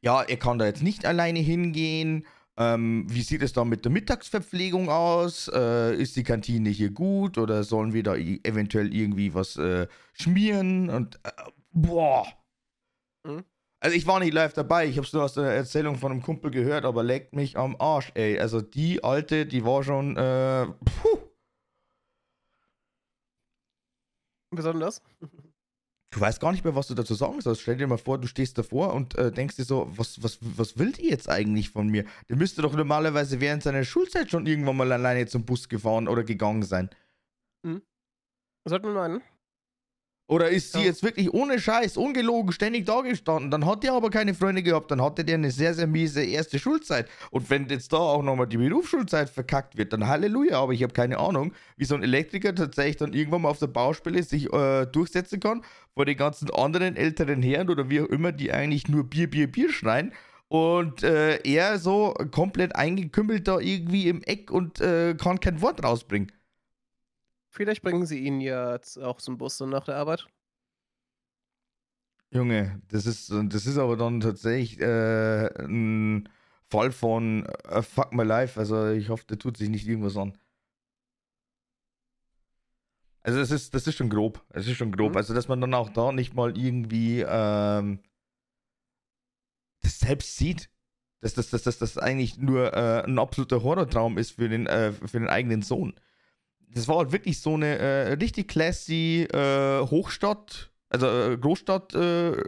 ja, er kann da jetzt nicht alleine hingehen. Ähm, wie sieht es da mit der Mittagsverpflegung aus? Äh, ist die Kantine hier gut oder sollen wir da eventuell irgendwie was äh, schmieren? Und äh, boah. Mhm. Also ich war nicht live dabei, ich habe es nur aus der Erzählung von einem Kumpel gehört, aber leckt mich am Arsch, ey. Also die alte, die war schon, äh, puh. Besonders. Du weißt gar nicht mehr, was du dazu sagen sollst. Stell dir mal vor, du stehst davor und äh, denkst dir so, was, was, was will die jetzt eigentlich von mir? Der müsste doch normalerweise während seiner Schulzeit schon irgendwann mal alleine zum Bus gefahren oder gegangen sein. Sollten wir meinen. Oder ist sie Ja. jetzt wirklich ohne Scheiß, ungelogen, ständig da gestanden? Dann hat der aber keine Freunde gehabt, dann hatte der eine sehr, sehr miese erste Schulzeit. Und wenn jetzt da auch nochmal die Berufsschulzeit verkackt wird, dann Halleluja. Aber ich habe keine Ahnung, wie so ein Elektriker tatsächlich dann irgendwann mal auf der Baustelle sich äh, durchsetzen kann vor den ganzen anderen älteren Herren oder wie auch immer, die eigentlich nur Bier, Bier, Bier schreien. Und äh, er so komplett eingekümmelt da irgendwie im Eck und äh, kann kein Wort rausbringen. Vielleicht bringen sie ihn jetzt auch zum Bus dann nach der Arbeit. Junge, das ist, das ist aber dann tatsächlich äh, ein Fall von äh, Fuck my life. Also ich hoffe, der tut sich nicht irgendwas an. Also das ist, das ist schon grob. Es ist schon grob. Mhm. Also dass man dann auch da nicht mal irgendwie ähm, das selbst sieht. Dass das, dass, dass das eigentlich nur äh, ein absoluter Horrortraum ist für den, äh, für den eigenen Sohn. Das war halt wirklich so eine äh, richtig classy äh, Hochstadt, also äh, Großstadt äh.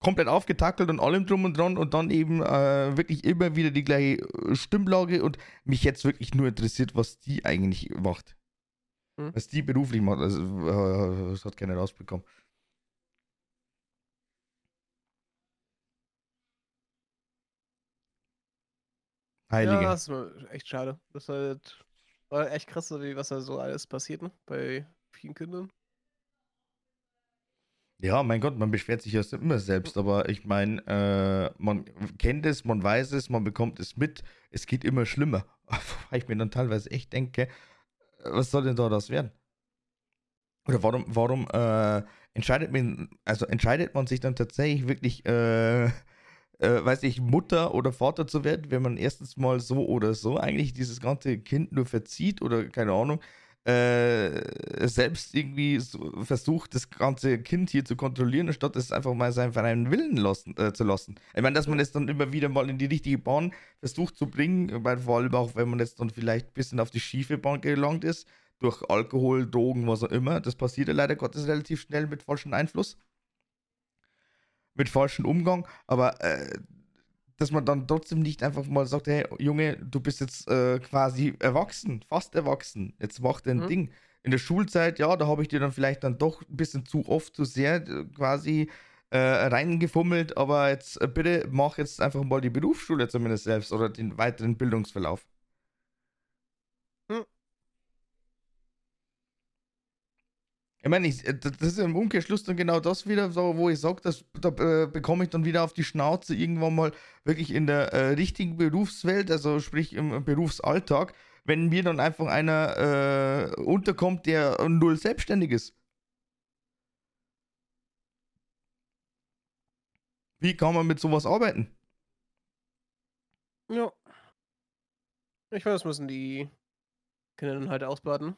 Komplett aufgetackelt und allem drum und dran und dann eben äh, wirklich immer wieder die gleiche äh, Stimmlage und mich jetzt wirklich nur interessiert, was die eigentlich macht. Hm. Was die beruflich macht. Also, das hat keiner rausbekommen. Heilige. Ja, das ist echt schade. Das ist halt war echt krass, was da so alles passiert, ne? Bei vielen Kindern. Ja, mein Gott, man beschwert sich ja immer selbst, aber ich meine, äh, man kennt es, man weiß es, man bekommt es mit, es geht immer schlimmer. Wobei ich mir dann teilweise echt denke, was soll denn da das werden? Oder warum, warum äh, entscheidet man, also entscheidet man sich dann tatsächlich wirklich, äh, äh, weiß ich, Mutter oder Vater zu werden, wenn man erstens mal so oder so eigentlich dieses ganze Kind nur verzieht oder keine Ahnung, äh, selbst irgendwie so versucht, das ganze Kind hier zu kontrollieren, statt es einfach mal seinen freien Willen lassen, äh, zu lassen. Ich meine, dass man es dann immer wieder mal in die richtige Bahn versucht zu bringen, weil vor allem auch, wenn man jetzt dann vielleicht ein bisschen auf die schiefe Bahn gelangt ist, durch Alkohol, Drogen, was auch immer, das passiert ja leider Gottes relativ schnell mit falschem Einfluss, mit falschem Umgang, aber äh, dass man dann trotzdem nicht einfach mal sagt, hey Junge, du bist jetzt äh, quasi erwachsen, fast erwachsen, jetzt mach dein mhm. Ding. In der Schulzeit, ja, da habe ich dir dann vielleicht dann doch ein bisschen zu oft, zu sehr äh, quasi äh, reingefummelt, aber jetzt äh, bitte mach jetzt einfach mal die Berufsschule zumindest selbst oder den weiteren Bildungsverlauf. Ich meine, ich, äh, das ist im Umkehrschluss dann genau das wieder, so, wo ich sage, da äh, bekomme ich dann wieder auf die Schnauze irgendwann mal wirklich in der äh, richtigen Berufswelt, also sprich im, Berufsalltag, wenn mir dann einfach einer äh, unterkommt, der null selbstständig ist. Wie kann man mit sowas arbeiten? Ja. Ich weiß, das müssen die Kinder dann halt ausbaden.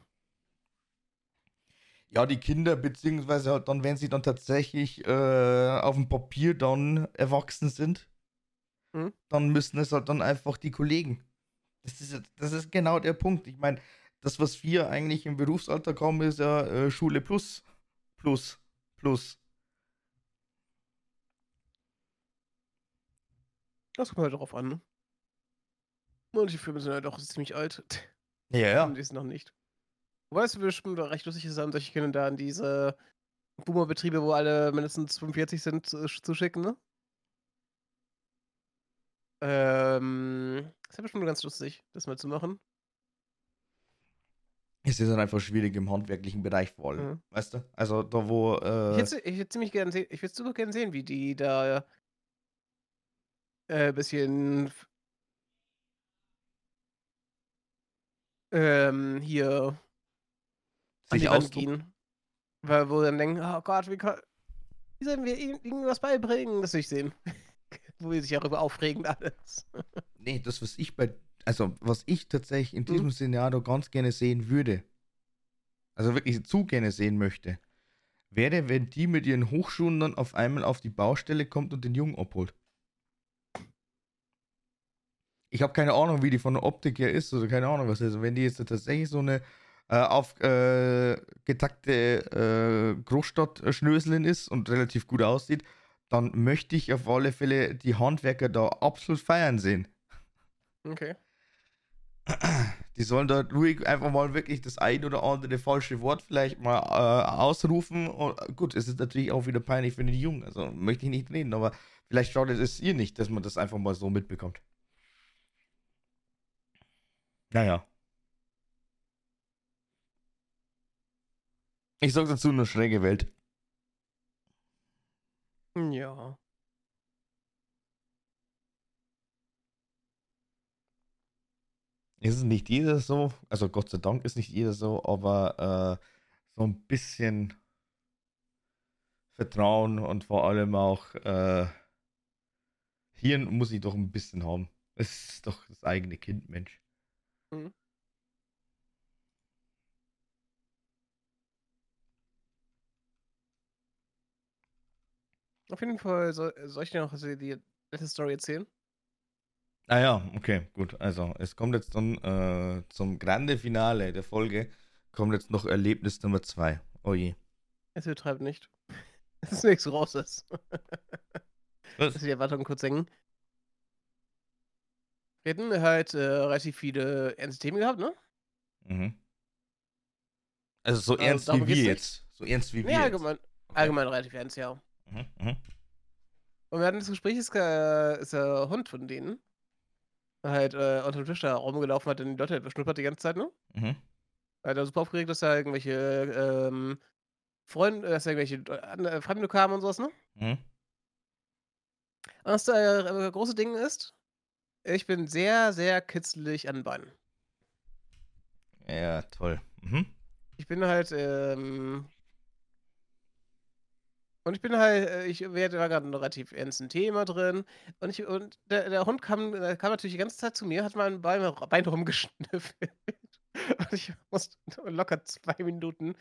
Ja, die Kinder, beziehungsweise halt dann, wenn sie dann tatsächlich äh, auf dem Papier dann erwachsen sind, mhm. dann müssen es halt dann einfach die Kollegen. Das ist, das ist genau der Punkt. Ich meine, das, was wir eigentlich im Berufsalter kommen, ist ja äh, Schule plus, plus, plus. Das kommt halt darauf an, ne? Manche Filme sind halt auch ziemlich alt. Ja, ja. Und die sind noch nicht. Wobei es bestimmt recht lustig ist, solche Kinder da in diese Boomer-Betriebe, wo alle mindestens 45 sind, zu, zu schicken, ne? Ähm, ist ja bestimmt ganz lustig, das mal zu machen. Es ist dann einfach schwierig im handwerklichen Bereich vor allem, mhm. weißt du? Also da wo. Äh ich hätte ziemlich gerne sehen, ich würde super gerne sehen, wie die da äh, bisschen ähm, hier an die Wand gehen. Weil, wo dann denken, oh Gott, wie, wie sollen wir ihnen irgendwas beibringen? Das ich sehen. wo wir sich darüber aufregen alles. nee, das, was ich bei, also was ich tatsächlich in diesem hm. Szenario ganz gerne sehen würde, also wirklich zu gerne sehen möchte, wäre, wenn die mit ihren Hochschulen dann auf einmal auf die Baustelle kommt und den Jungen abholt. Ich habe keine Ahnung, wie die von der Optik her ist, oder keine Ahnung, was ist. Also wenn die jetzt tatsächlich so eine äh, aufgetakte äh, äh, Großstadt-Schnöselin ist und relativ gut aussieht, dann möchte ich auf alle Fälle die Handwerker da absolut feiern sehen. Okay. Die sollen da ruhig einfach mal wirklich das ein oder andere falsche Wort vielleicht mal äh, ausrufen. Und, gut, es ist natürlich auch wieder peinlich für die Jungen, also möchte ich nicht reden, aber vielleicht schadet es ihr nicht, dass man das einfach mal so mitbekommt. Naja. Ich sag dazu eine schräge Welt. Ja. Ist es nicht jeder so, also Gott sei Dank ist nicht jeder so, aber äh, so ein bisschen Vertrauen und vor allem auch äh, Hirn muss ich doch ein bisschen haben. Es ist doch das eigene Kind, Mensch. Mhm. Auf jeden Fall soll, soll ich dir noch die letzte Story erzählen? Ah ja, okay, gut. Also es kommt jetzt dann äh, zum Grande Finale der Folge, kommt jetzt noch Erlebnis Nummer 2. Oh je. Es übertreibt nicht. Es ist nichts Großes. Was? Dass die Erwartungen kurz senken. Wir hatten halt äh, relativ viele ernste Themen gehabt, ne? Mhm. Also so also, ernst wie wir jetzt. So ernst wie wir. Ja, allgemein, okay. allgemein relativ ernst, ja. Mhm, mhm. Und wir hatten das Gespräch, ist, äh, ist der Hund von denen halt äh, unter dem Tisch da rumgelaufen hat und die Leute halt beschnuppert die ganze Zeit, ne? Mhm. Er hat super aufgeregt, dass er irgendwelche ähm, Freunde, dass irgendwelche äh, Fremde kamen und sowas, ne? Mhm. Und das äh, große Ding ist, ich bin sehr, sehr kitzelig an den Beinen. Ja, toll. Mhm. Ich bin halt, ähm, und ich bin halt, äh, ich werde da gerade ein relativ ernstes Thema drin. Und, ich, und der, der Hund kam, kam natürlich die ganze Zeit zu mir, hat mein Bein, Bein rumgeschnüffelt. Und ich musste locker zwei Minuten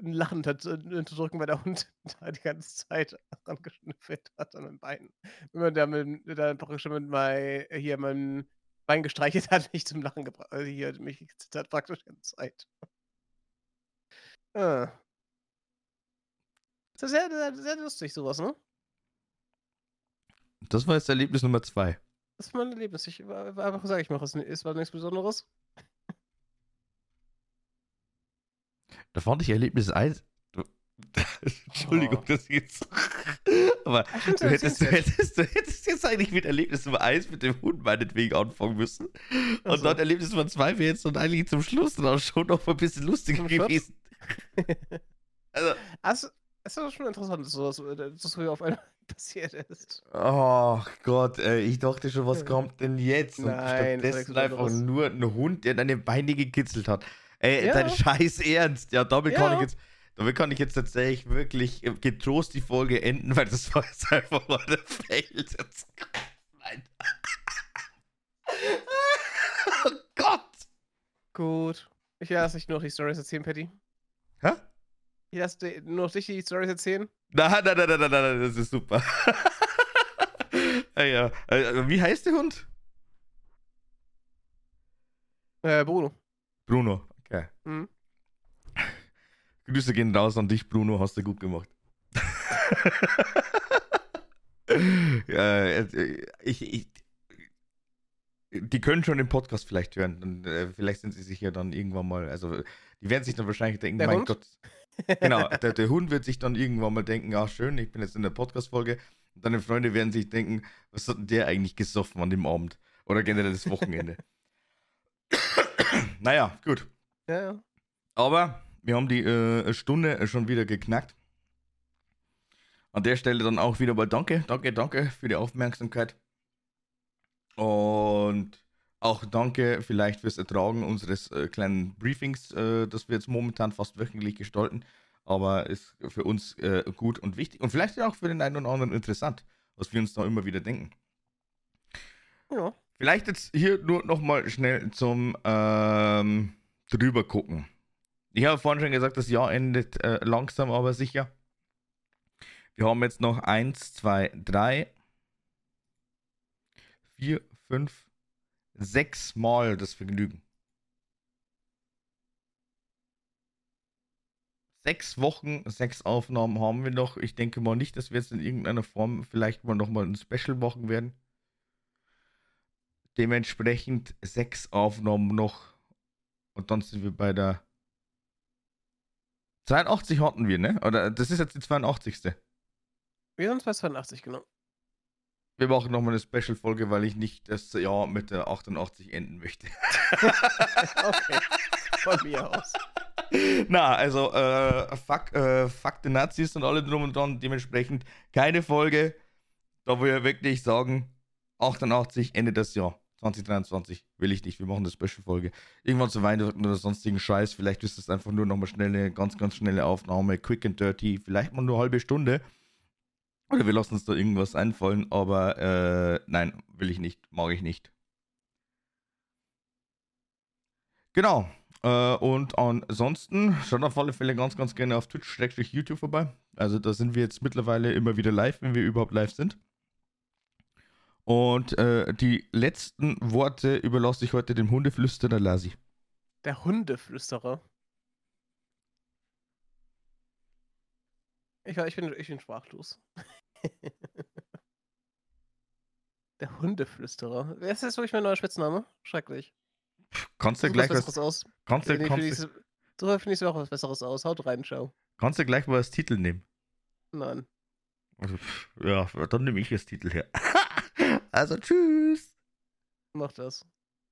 ein Lachen unterdrücken, weil der Hund da die ganze Zeit rangeschnüffelt hat an meinem Bein. Wenn man da, mit, da praktisch mit mein, hier mein Bein gestreichelt hat, mich zum Lachen gebracht. Also hier mich gezittert praktisch die ganze Zeit. Ah. Das ist sehr, sehr, sehr lustig, sowas, ne? Das war jetzt Erlebnis Nummer zwei. Das war mein Erlebnis. Ich war einfach sage ich mal, es war nichts Besonderes. Da fand ich Erlebnis 1. Entschuldigung, oh. das jetzt. Aber du hättest, du, hättest, du hättest jetzt eigentlich mit Erlebnis Nummer 1 mit dem Hund meinetwegen anfangen müssen. Und also. dann Erlebnis Nummer 2 wäre jetzt dann eigentlich zum Schluss dann auch schon noch ein bisschen lustiger gewesen. also. also es ist schon interessant, dass das, das so auf einmal passiert ist. Oh Gott, ey, ich dachte schon, was kommt denn jetzt? Nein, Und stattdessen einfach nur ein Hund, der deine Beine gekitzelt hat. Ey, Ja. dein Scheiß Ernst. Ja, damit kann Ja. ich jetzt. Damit kann ich jetzt tatsächlich wirklich äh, getrost die Folge enden, weil das war jetzt einfach mal der Fail. Nein. oh Gott. Gut. Ich lasse dich nur noch die Stories erzählen, Patty. Hä? Ich lasse dir nur noch dich die Stories erzählen. Nein, nein, nein, nein, nein, das ist super. ja, ja. Äh, Wie heißt der Hund? Äh, Bruno. Bruno. Okay. Mhm. Grüße gehen raus an dich, Bruno, hast du gut gemacht. ja, äh, ich, ich, die können schon den Podcast vielleicht hören. Und, äh, vielleicht sind sie sich ja dann irgendwann mal, also die werden sich dann wahrscheinlich denken, mein? Gott. Genau, der, der Hund wird sich dann irgendwann mal denken, ach schön, ich bin jetzt in der Podcast-Folge. Und deine Freunde werden sich denken, was hat denn der eigentlich gesoffen an dem Abend? Oder generell das Wochenende. naja, gut. Ja, ja. Aber wir haben die äh, Stunde schon wieder geknackt. An der Stelle dann auch wieder mal danke, danke, danke für die Aufmerksamkeit. Und auch danke vielleicht fürs Ertragen unseres äh, kleinen Briefings, äh, das wir jetzt momentan fast wöchentlich gestalten. Aber ist für uns äh, gut und wichtig und vielleicht auch für den einen oder anderen interessant, was wir uns da immer wieder denken. ja. Vielleicht jetzt hier nur nochmal schnell zum ähm, drüber gucken. Ich habe vorhin schon gesagt, das Jahr endet äh, langsam, aber sicher. Wir haben jetzt noch 1, 2, 3, 4, 5, 6 Mal das Vergnügen. Sechs Wochen, sechs Aufnahmen haben wir noch. Ich denke mal nicht, dass wir jetzt in irgendeiner Form vielleicht mal nochmal ein Special machen werden. Dementsprechend sechs Aufnahmen noch. Und dann sind wir bei der 82 hatten wir, ne? Oder das ist jetzt die 82. Wir sind bei 82, genau. Wir machen nochmal eine Special-Folge, weil ich nicht das Jahr mit der 88 enden möchte. okay. Von mir aus. Na, also, äh, fuck, äh, fuck die Nazis und alle drum und dran. Dementsprechend keine Folge. Da wir wirklich sagen, 88 endet das Jahr. 2023 will ich nicht. Wir machen eine Special-Folge. Irgendwann zu Weihnachten oder sonstigen Scheiß. Vielleicht ist es einfach nur nochmal schnell eine ganz, ganz schnelle Aufnahme. Quick and dirty. Vielleicht mal nur eine halbe Stunde. Oder wir lassen uns da irgendwas einfallen. Aber äh, nein, will ich nicht. Mag ich nicht. Genau. Äh, und ansonsten schaut auf alle Fälle ganz, ganz gerne auf Twitch-YouTube vorbei. Also da sind wir jetzt mittlerweile immer wieder live, wenn wir überhaupt live sind. Und äh, die letzten Worte überlasse ich heute dem Hundeflüsterer Lasi. Der Hundeflüsterer. Ich, ich, bin, ich bin sprachlos. Der Hundeflüsterer. Wer ist das wirklich mein neuer Spitzname? Schrecklich. Kannst du gleich was was, Besseres aus. kannst du, Nee, kannst, du, auch was Besseres aus. Haut rein, schau. kannst du gleich mal als Titel nehmen? Nein. Also, ja, dann nehme ich das Titel her. also tschüss. Mach das.